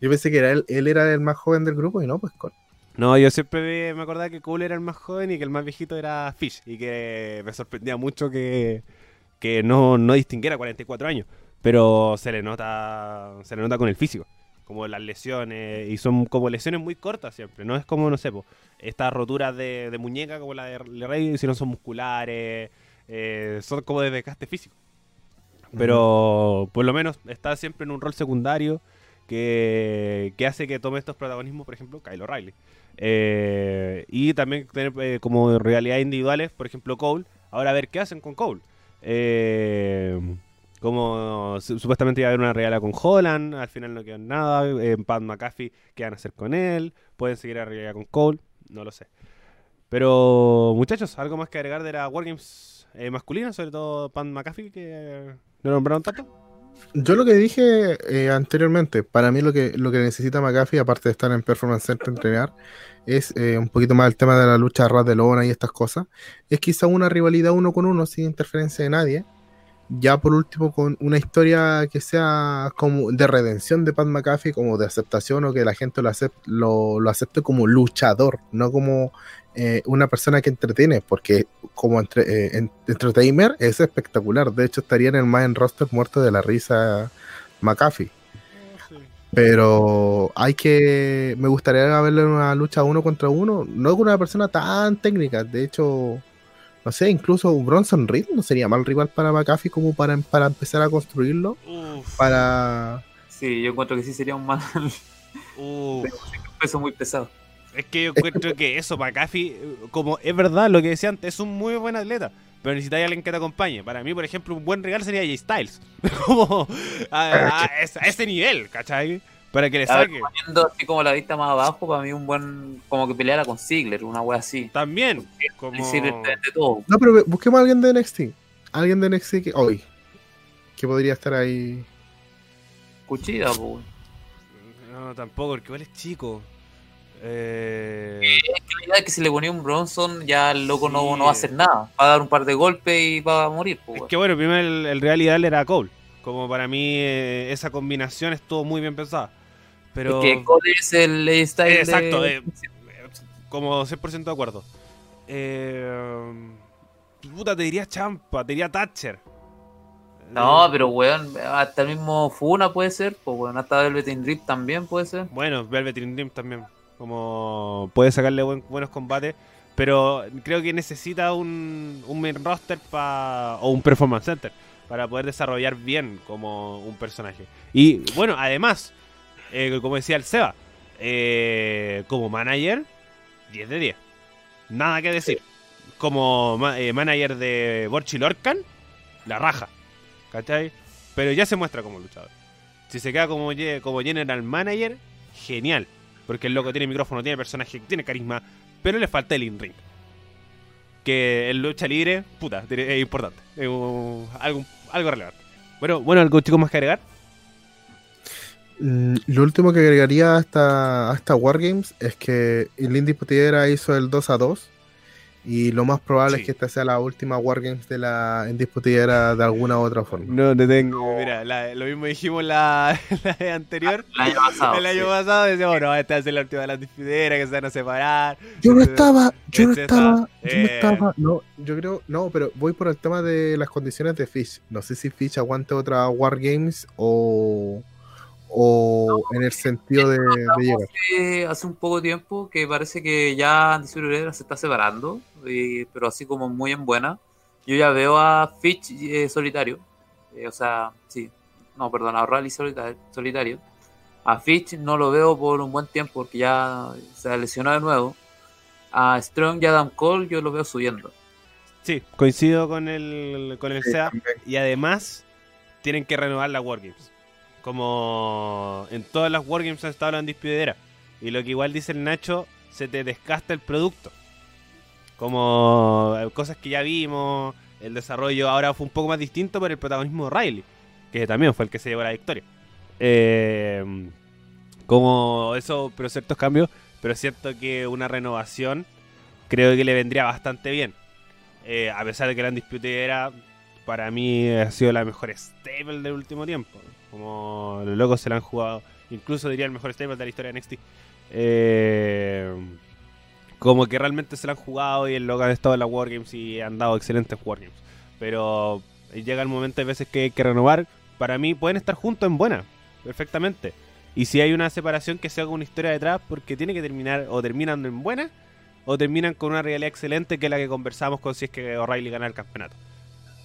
Yo pensé que era él, él era el más joven del grupo y no, pues Cole. No, yo siempre me acordaba que Cole era el más joven y que el más viejito era Fish. Y que me sorprendía mucho que, que no, no distinguiera 44 años. Pero se le nota se le nota con el físico. Como las lesiones. Y son como lesiones muy cortas siempre. No es como, no sé, po, estas roturas de, de muñeca como la de Rey, sino son musculares. eh, son como de desgaste físico. Pero por lo menos está siempre en un rol secundario que, que hace que tome estos protagonismos, por ejemplo, Kyle O'Reilly. Eh, y también tener eh, como realidades individuales, por ejemplo, Cole. Ahora a ver qué hacen con Cole. Eh, como su- supuestamente iba a haber una realidad con Holland, al final no quedó en nada. Eh, Pat McAfee, ¿qué van a hacer con él? Pueden seguir la realidad con Cole, no lo sé. Pero muchachos, algo más que agregar de la Wargames masculina, sobre todo Pat McAfee, que no nombraron tanto. Yo lo que dije eh, anteriormente, para mí lo que, lo que necesita McAfee, aparte de estar en Performance Center entrenar, es eh, un poquito más el tema de la lucha ras de lona y estas cosas. Es quizá una rivalidad uno con uno sin interferencia de nadie. Ya por último, con una historia que sea como de redención de Pat McAfee, como de aceptación o que la gente lo, acep- lo, lo acepte como luchador, no como eh, una persona que entretiene, porque como entre, eh, en- entertainer es espectacular. De hecho, estaría en el main roster muerto de la risa McAfee. Pero hay que. Me gustaría verlo en una lucha uno contra uno, no con una persona tan técnica. De hecho, no sé, incluso Bronson Reed no sería mal rival para McAfee como para, para empezar a construirlo. Uf, Para. Sí, yo encuentro que sí sería un mal uf. peso muy pesado. Es que yo encuentro que eso, McAfee, eh, como es verdad lo que decía antes, es un muy buen atleta. Pero necesitáis alguien que te acompañe. Para mí, por ejemplo, un buen regalo sería Jay Styles. como a, a ese, a ese nivel, ¿cachai? Para que le saque. poniendo así como la vista más abajo, para mí un buen. Como que peleara con Ziggler, una wea así. También, como... Vende todo. No, pero busquemos a alguien de NXT. Alguien de NXT que. Hoy. Que podría estar ahí. Cuchilla, pues. No, tampoco, porque igual es chico. Eh... La idea es que si le ponía un Bronson, ya el loco no, Sí. no va a hacer nada. Va a dar un par de golpes y va a morir, pues. Es que bueno, primero el, el real ideal era Cole. Como para mí eh, esa combinación estuvo muy bien pensada. Pero... Es que Cole es el style. Exacto, de- eh, como 100% de acuerdo. Eh, puta, te diría Champa, te diría Thatcher. No, Eh, pero weón, hasta el mismo Funa puede ser, pues weón, hasta Velvet in Dream también puede ser. Bueno, Velvet Dream también. Como puede sacarle buen- buenos combates. Pero creo que necesita un, un main roster pa, o un performance center para poder desarrollar bien como un personaje. Y bueno, además, eh, como decía el Seba, eh, como manager, 10 de 10. Nada que decir. Como ma- eh, manager de Borchi Lorcan, la raja. ¿Cachai? Pero ya se muestra como luchador. Si se queda como, como general manager, genial. Porque el loco tiene micrófono, tiene personaje, tiene carisma, pero le falta el in-ring. Que en lucha libre, puta, es importante. Algo, algo relevante. Bueno, bueno, algo chicos más que agregar. Mm, Lo último que agregaría a esta, a esta Wargames es que el Indisputera hizo el 2 a 2 y lo más probable Sí. es que esta sea la última Wargames de la Indisputera de alguna u otra forma. No te tengo. Mira, la- lo mismo dijimos la, la anterior. El año pasado. el año sí. pasado decíamos, no, esta ser la última de las disputeras que se van a separar. Yo no estaba, yo no estaba, está, yo no eh, estaba. No, yo creo, no, pero voy por el tema de las condiciones de Fish. No sé si Fish aguante otra Wargames o, o en el sentido de, de llegar? Hace, hace un poco tiempo que parece que ya Era se está separando, y- pero así como muy en buena. Yo ya veo a Fitch eh, solitario, eh, o sea, sí, no, perdón, a O'Reilly solita- solitario. A Fitch no lo veo por un buen tiempo porque ya se lesionó de nuevo. A Strong y Adam Cole yo lo veo subiendo. Sí, coincido con el, con el Sí, SEA. también. Y además, tienen que renovar las Wargames. Como en todas las Wargames han estado la dispidera. Y lo que igual dice el Nacho, se te desgasta el producto. Como eh, cosas que ya vimos, el desarrollo ahora fue un poco más distinto por el protagonismo de Riley, que también fue el que se llevó la victoria. Eh, como eso, pero ciertos cambios, pero es cierto que una renovación creo que le vendría bastante bien. Eh, a pesar de que la Undisputed era, para mí, ha sido la mejor stable del último tiempo. Como los locos se la han jugado, incluso diría el mejor stable de la historia de NXT. Eh, como que realmente se la han jugado y el loco han estado en la Wargames y han dado excelentes Wargames. Pero llega el momento, hay veces que hay que renovar. Para mí, pueden estar juntos en buena, perfectamente. Y si hay una separación, que sea con una historia detrás, porque tiene que terminar, o terminan en buena, o terminan con una realidad excelente que es la que conversamos con si es que O'Reilly gana el campeonato.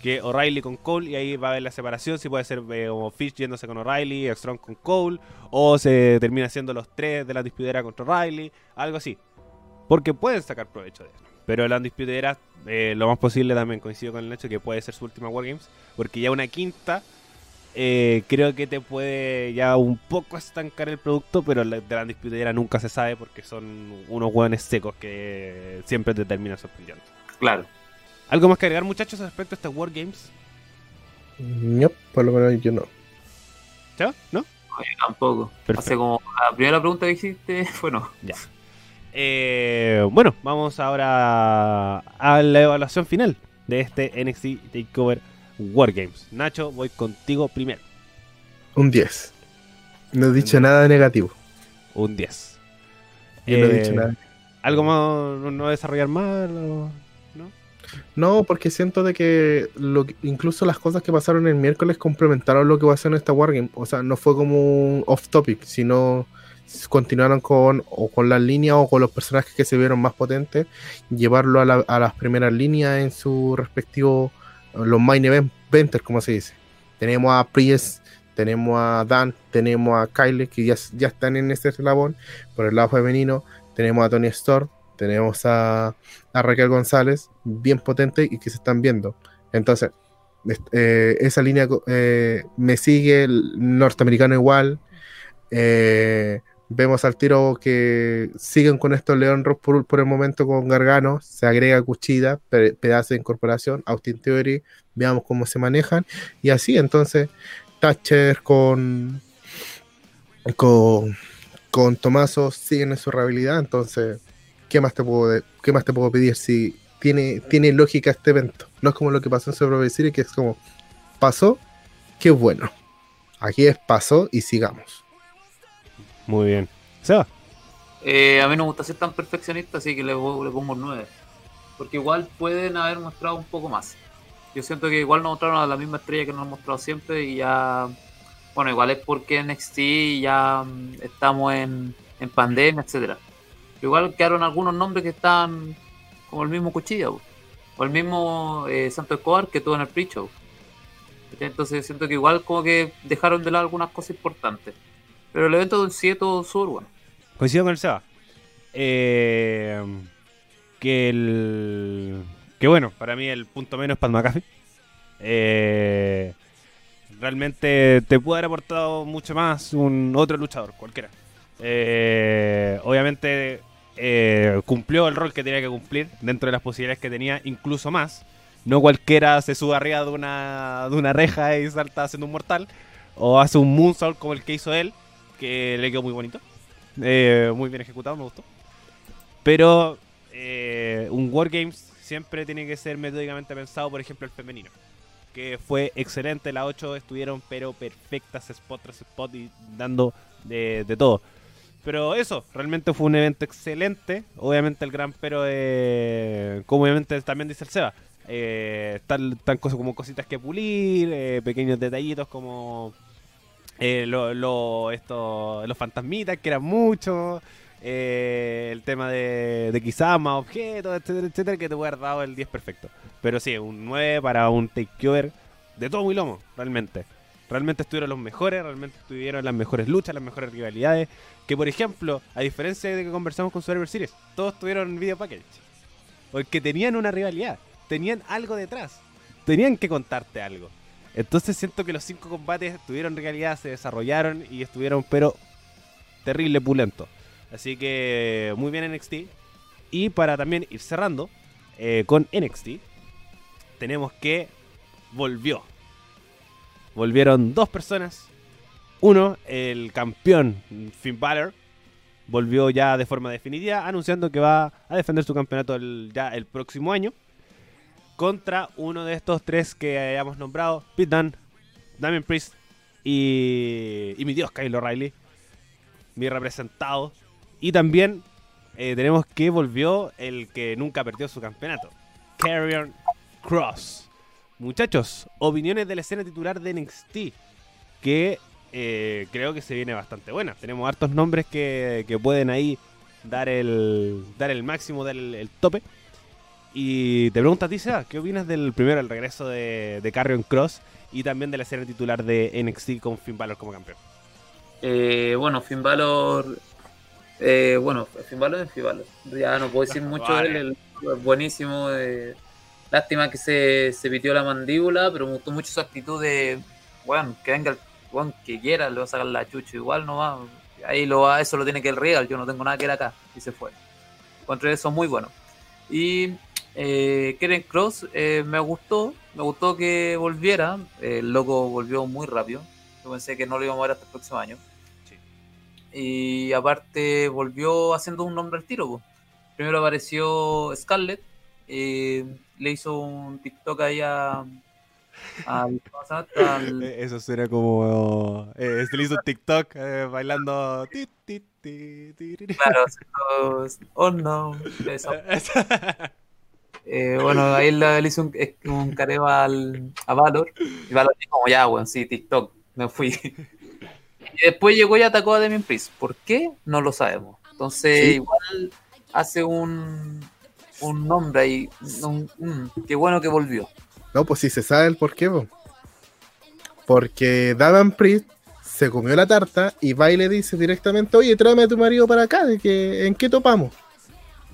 Que O'Reilly con Cole y ahí va a haber la separación, si puede ser eh, Fish yéndose con O'Reilly, Strong con Cole, o se termina siendo los tres de la disputera contra O'Reilly, algo así. Porque pueden sacar provecho de eso. Pero la Undisputed Era, eh, lo más posible también coincido con el hecho que puede ser su última Wargames, porque ya una quinta eh, creo que te puede ya un poco estancar el producto, pero la- de la nunca se sabe porque son unos hueones secos que siempre te terminan sorprendiendo. Claro. ¿Algo más que agregar, muchachos, respecto a estas Wargames? No, por lo menos yo no. ¿Ya? ¿No? Oye, tampoco. Perfecto. Hace como la primera pregunta que hiciste fue no. Eh, bueno, vamos ahora a la evaluación final de este NXT Takeover Wargames. Nacho, voy contigo primero. Un 10. No he dicho nada negativo. Un 10. Yo no he Eh, dicho nada. ¿Algo más? ¿No, desarrollar más? o- ¿No? No, porque siento de que lo incluso las cosas que pasaron el miércoles complementaron lo que va a ser en esta Wargame. O sea, no fue como un off topic, sino continuaron con o con las líneas o con los personajes que se vieron más potentes, llevarlo a, la- a las primeras líneas en su respectivo, los main event, como se dice. Tenemos a Priest, tenemos a Dan, tenemos a Kyle, que ya, ya están en ese eslabón. Por el lado femenino, tenemos a Tony Storm, tenemos a, Raquel González, bien potente y que se están viendo. Entonces, eh, esa línea eh, me sigue, el norteamericano igual. Eh, vemos al tiro que siguen con estos León Rock por, el momento con Gargano, se agrega Cuchida, pe- pedazo de incorporación, Austin Theory, veamos cómo se manejan. Y así, entonces, Thatcher con, con, con Tomaso siguen en su rehabilidad, entonces ¿qué más te puedo, qué más te puedo pedir si tiene, tiene lógica este evento? No es como lo que pasó en Survivor Series, que es como pasó, qué bueno. Aquí es pasó y sigamos. Muy bien. Seba. Eh, a mí no me gusta ser tan perfeccionista, así que le, le pongo un 9. Porque igual pueden haber mostrado un poco más. Yo siento que igual nos mostraron a la misma estrella que nos han mostrado siempre y ya... Bueno, igual es porque NXT ya mm, estamos en, en pandemia, etcétera. Igual quedaron algunos nombres que están como el mismo Cuchilla, o el mismo eh, Santo Escobar que tuvo en el pre-show. Entonces siento que igual como que dejaron de lado algunas cosas importantes. Pero el evento en sí todo súper bueno. Coincido con el Seba. Eh, que el. Que bueno, para mí el punto menos es Pat McAfee. Eh, realmente te puede haber aportado mucho más un otro luchador, cualquiera. Eh, obviamente eh, cumplió el rol que tenía que cumplir dentro de las posibilidades que tenía, incluso más. No cualquiera se sube arriba de una, de una reja y salta haciendo un mortal. O hace un moonsault como el que hizo él, que le quedó muy bonito. Eh, muy bien ejecutado, me gustó. Pero eh, un Wargames siempre tiene que ser metódicamente pensado, por ejemplo, el femenino. Que fue excelente, las 8 estuvieron, pero perfectas, spot tras spot y dando de, de todo. Pero eso, realmente fue un evento excelente. Obviamente el gran pero, eh, como obviamente también dice el Seba, eh, están, están cosas como cositas que pulir, eh, pequeños detallitos como eh, lo- esto- los fantasmitas, que eran muchos. eh, el tema de, quizás más objetos, etcétera, etcétera, que te puede haber dado el 10 perfecto. Pero sí, un 9 para un takeover de todo muy lomo, realmente. Realmente estuvieron los mejores, realmente estuvieron las mejores luchas, las mejores rivalidades. Que por ejemplo, a diferencia de que conversamos con Survivor Series, todos tuvieron video package. Porque tenían una rivalidad, tenían algo detrás, tenían que contarte algo. Entonces siento que los cinco combates tuvieron realidad, se desarrollaron y estuvieron, pero terrible pulento. Así que muy bien NXT. Y para también ir cerrando eh, con NXT, tenemos que volvió. Volvieron dos personas. Uno, el campeón Finn Balor, volvió ya de forma definitiva, anunciando que va a defender su campeonato ya el próximo año. Contra uno de estos tres que hayamos nombrado, Pete Dunne, Damien Priest y, y mi dios Kyle O'Reilly, mi representado. Y también eh, tenemos que volvió el que nunca perdió su campeonato, Carrion Cross. Muchachos, opiniones de la escena titular de NXT, que eh, creo que se viene bastante buena. Tenemos hartos nombres que, que pueden ahí dar el, dar el máximo, dar el, el tope. Y te pregunto a ti, Seba, ¿qué opinas del primero, el regreso de, de Carrion Cross y también de la escena titular de NXT con Finn Balor como campeón? Eh, bueno, Finn Balor. eh, bueno, Finn Balor es Finn Balor. Ya no puedo decir mucho de él. es buenísimo. eh, lástima que se, se pitió la mandíbula, pero me gustó mucho su actitud de. Bueno, que venga el weón que quiera, le va a sacar la chucha. Igual no va. Ahí lo va, eso lo tiene que el Real. Yo no tengo nada que ir acá. Y se fue. Contra eso, muy bueno. Y eh, Keren Cross eh, me gustó. Me gustó que volviera. El loco volvió muy rápido. Yo pensé que no lo íbamos a ver hasta el próximo año. Y aparte volvió haciendo un nombre al tiro. po. Primero apareció Scarlett. Eh, le hizo un TikTok ahí a. Eh, Eso suena como. Eh, le hizo un TikTok eh, bailando. ti, ti, ti, ti, ti, ti. claro, oh no. eso. Eh, bueno, ahí le, le hizo un, un careo al, a Valor. Y Valor dijo, como ya, weón, sí, TikTok, me fui. Y después llegó y atacó a Demian Priest. ¿Por qué? No lo sabemos. Entonces, Sí. igual hace un, un nombre ahí. qué bueno que volvió. No, pues sí se sabe el por qué, po. Porque Davan Priest se comió la tarta y va y le dice directamente, oye, tráeme a tu marido para acá, que, ¿en qué topamos?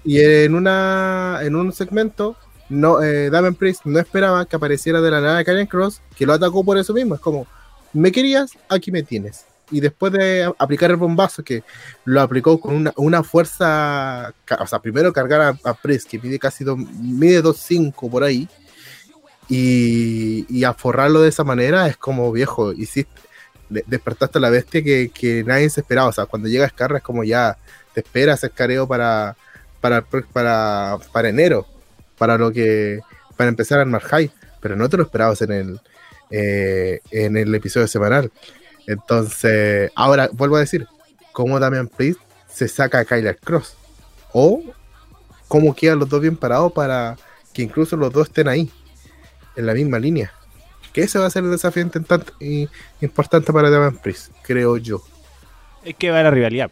Y en una en un segmento, no, eh, Priest no esperaba que apareciera de la nada Karen Cross, que lo atacó por eso mismo. Es como, me querías, aquí me tienes. Y después de aplicar el bombazo, que lo aplicó con una, una fuerza, o sea, primero cargar a, a que mide casi dos, mide 2.5 por ahí, y, y aforrarlo de esa manera es como viejo, hiciste, de- despertaste a la bestia que, que nadie se esperaba. O sea, cuando llega Scarra es como ya te esperas el careo para, para, para, para enero, para lo que para empezar a armar high, pero no te lo esperabas en el, eh, en el episodio semanal. Entonces, ahora vuelvo a decir, ¿cómo Damian Priest se saca a Kyler Cross? O cómo quedan los dos bien parados para que incluso los dos estén ahí, en la misma línea. Que ese va a ser el desafío importante para Damian Priest, creo yo. Es que va la rivalidad.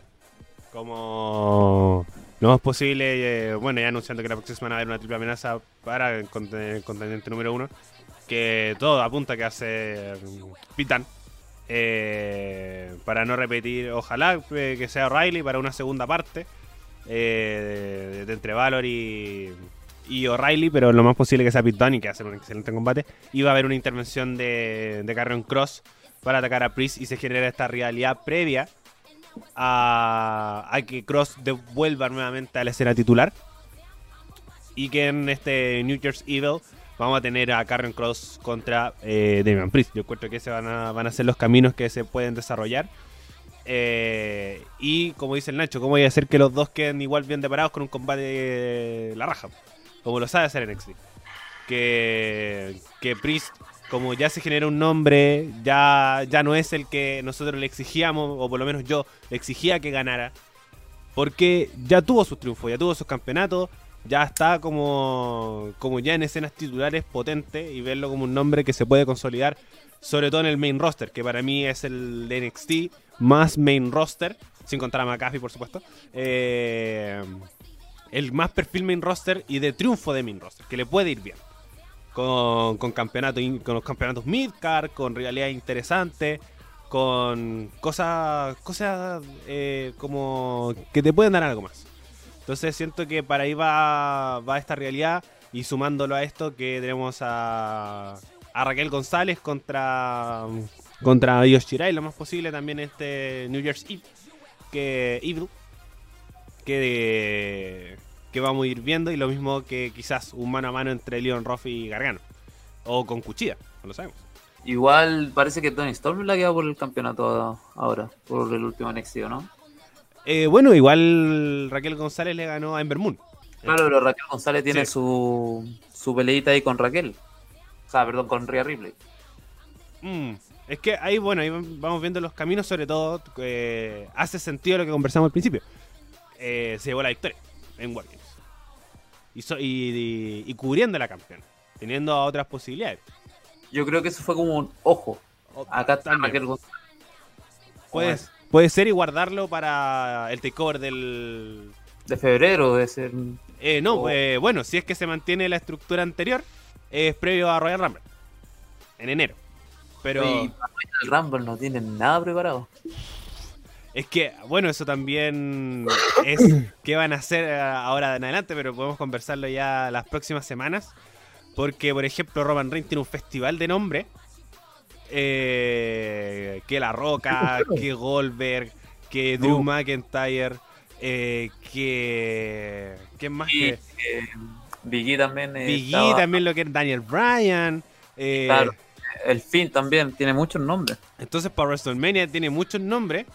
Como no es posible, eh, bueno, ya anunciando que la próxima semana va a haber una triple amenaza para el contendiente número uno, que todo apunta que hace Pitan. Eh, para no repetir, ojalá eh, que sea O'Reilly para una segunda parte eh, de, entre Valor y, y O'Reilly, pero lo más posible que sea Pit Dunne que hace un excelente combate. Y va a haber una intervención de, de Carrion Cross para atacar a Priest y se genera esta rivalidad previa a, a que Cross devuelva nuevamente a la escena titular. Y que en este New Year's Evil vamos a tener a Carrion Cross contra eh, Damian Priest. Yo encuentro que ese van a, van a ser los caminos que se pueden desarrollar. Eh, y como dice el Nacho, ¿cómo voy a hacer que los dos queden igual bien deparados con un combate de la raja? Como lo sabe hacer NXT. Que, que Priest, como ya se generó un nombre, ya, ya no es el que nosotros le exigíamos, o por lo menos yo le exigía que ganara. Porque ya tuvo sus triunfos, ya tuvo sus campeonatos. Ya está como, como ya en escenas titulares potente y verlo como un nombre que se puede consolidar, sobre todo en el main roster, que para mí es el de NXT más main roster, sin contar a McAfee, por supuesto. Eh, el más perfil main roster y de triunfo de main roster, que le puede ir bien. Con, con, campeonato, con los campeonatos midcard, con rivalidad interesante, con cosas eh, como que te pueden dar algo más. Entonces siento que para ahí va, va esta realidad y sumándolo a esto que tenemos a, a Raquel González contra contra Yoshirai lo más posible también este New Year's Eve que Evil que que vamos a ir viendo y lo mismo que quizás un mano a mano entre Leon Ruff y Gargano o con Cuchilla, no lo sabemos. Igual parece que Tony Storm la queda por el campeonato ahora, por el último NXT, ¿no? Eh, bueno, igual Raquel González le ganó a Ember Moon. Claro, pero Raquel González tiene sí. su, su peleita ahí con Raquel. O sea, perdón, con Rhea Ripley. Mm, es que ahí, bueno, ahí vamos viendo los caminos, sobre todo eh, hace sentido lo que conversamos al principio. Eh, se llevó la victoria en Wargames. Y, so, y, y, y, cubriendo la campeona, teniendo otras posibilidades. Yo creo que eso fue como un ojo. Acá está Raquel González. Puede, puede ser y guardarlo para el takeover del. De febrero, de ser. Eh, no, oh. eh, bueno, si es que se mantiene la estructura anterior, es previo a Royal Rumble. En enero. Pero. Y el Rumble no tienen nada preparado. Es que, bueno, eso también es qué van a hacer ahora en adelante, pero podemos conversarlo ya las próximas semanas. Porque, por ejemplo, Roman Reigns tiene un festival de nombre. Eh, que La Roca, que Goldberg, que Drew uh. McIntyre, eh, que. ¿Quién más? Y, que eh, Biggie también. Biggie estaba... también, lo que es Daniel Bryan. Eh, claro. El Finn también tiene muchos nombres. Entonces, para WrestleMania tiene muchos nombres.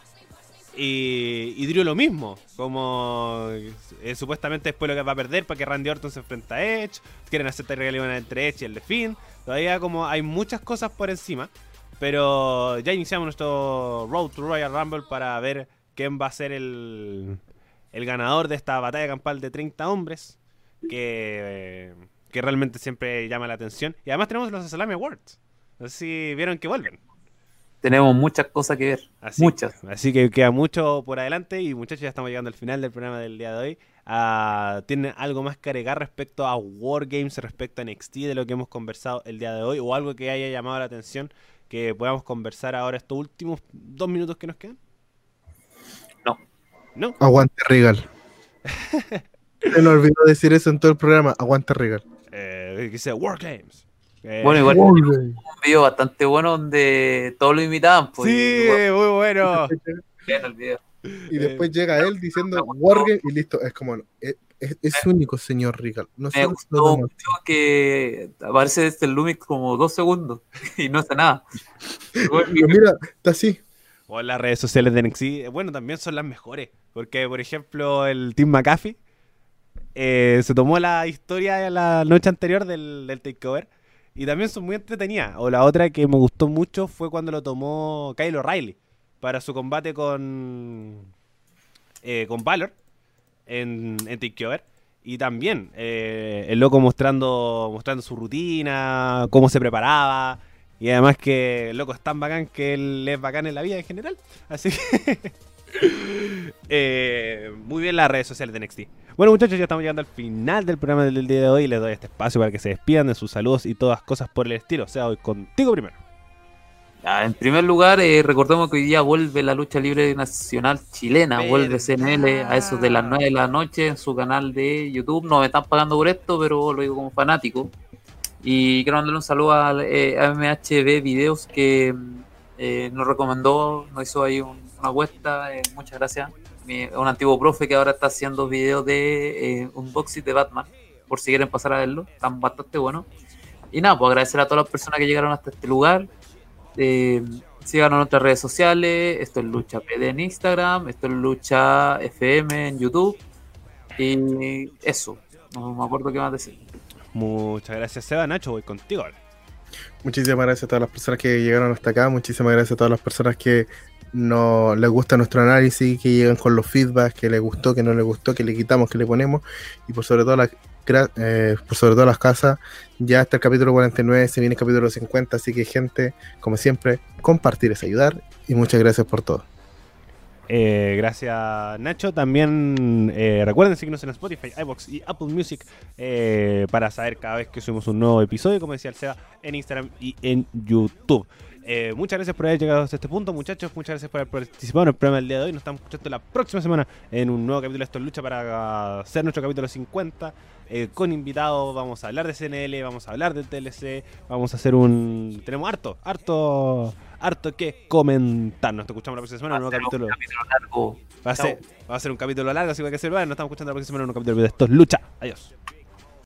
Y, y Drew lo mismo, como eh, supuestamente después lo que va a perder para que Randy Orton se enfrenta a Edge, quieren hacer realidad entre Edge y el de Finn, todavía como hay muchas cosas por encima, pero ya iniciamos nuestro Road to Royal Rumble para ver quién va a ser el, el ganador de esta batalla campal de 30 hombres, que, que realmente siempre llama la atención, y además tenemos los Salami Awards, no sé si vieron que vuelven tenemos muchas cosas que ver. Así, muchas. Así que queda mucho por adelante y muchachos ya estamos llegando al final del programa del día de hoy. Uh, ¿Tienen algo más que agregar respecto a Wargames, respecto a NXT de lo que hemos conversado el día de hoy o algo que haya llamado la atención que podamos conversar ahora estos últimos dos minutos que nos quedan? No. ¿No? Aguante Regal. Se me olvidó decir eso en todo el programa. Aguante Regal. Eh, dice Wargames. Eh, bueno, igual un video bastante bueno donde todos lo imitaban. Pues, sí, igual, muy bueno. el video. Y después llega él diciendo Wargame y listo. Es como, es, es, es único, señor Rical. No me gustó mucho que aparece este Lumix como dos segundos y no hace nada. Pero mira, está así. O las redes sociales de NXT, bueno, también son las mejores. Porque, por ejemplo, el Team McAfee eh, se tomó la historia la noche anterior del, del takeover y también son muy entretenidas. O la otra que me gustó mucho fue cuando lo tomó Kyle O'Reilly para su combate con eh, con Valor en, en Takeover. Y también eh, el loco mostrando mostrando su rutina, cómo se preparaba. Y además que el loco es tan bacán que él es bacán en la vida en general. Así que eh, muy bien las redes sociales de NXT. Bueno muchachos, ya estamos llegando al final del programa del día de hoy. Les doy este espacio para que se despidan de sus saludos y todas cosas por el estilo. O sea, hoy contigo primero. Ya, en primer lugar, eh, recordemos que hoy día vuelve la lucha libre nacional chilena, vuelve CNL a eso de las 9 de la noche en su canal de YouTube. No me están pagando por esto, pero lo digo como fanático. Y quiero mandarle un saludo a, eh, a MHB Videos que eh, nos recomendó, nos hizo ahí un, una apuesta. eh, muchas gracias. Mi- un antiguo profe que ahora está haciendo videos de eh, unboxing de Batman, por si quieren pasar a verlo, están bastante buenos. Y nada, pues agradecer a todas las personas que llegaron hasta este lugar. Eh, síganos en nuestras redes sociales. Esto es Lucha PD en Instagram. Esto es Lucha FM en YouTube. Y eso. No me acuerdo qué más decir. Muchas gracias, Seba. Nacho, voy contigo ahora. Muchísimas gracias a todas las personas que llegaron hasta acá. Muchísimas gracias a todas las personas que no les gusta nuestro análisis, que llegan con los feedbacks, que les gustó, que no les gustó, que le quitamos, que le ponemos. Y por sobre todo, la, eh, por sobre todo las casas, ya hasta el capítulo 49, se viene el capítulo 50. Así que, gente, como siempre, compartir es ayudar. Y muchas gracias por todo. Eh, gracias Nacho. También eh, recuerden seguirnos en Spotify, iBox y Apple Music para saber cada vez que subimos un nuevo episodio, como decía SEA, en Instagram y en YouTube. Eh, muchas gracias por haber llegado hasta este punto, muchachos. Muchas gracias por haber participado en el programa del día de hoy. Nos estamos escuchando la próxima semana en un nuevo capítulo de Esto es Lucha para hacer nuestro capítulo 50. eh, con invitados, vamos a hablar de CNL, vamos a hablar de TLC, vamos a hacer un... Tenemos harto, harto, harto que comentar. Nos escuchamos la próxima semana en un nuevo capítulo. capítulo largo. Va a, ser, va a ser un capítulo largo, así que hay que ser bueno. Nos estamos escuchando la próxima semana en un capítulo de Esto es Lucha. Adiós.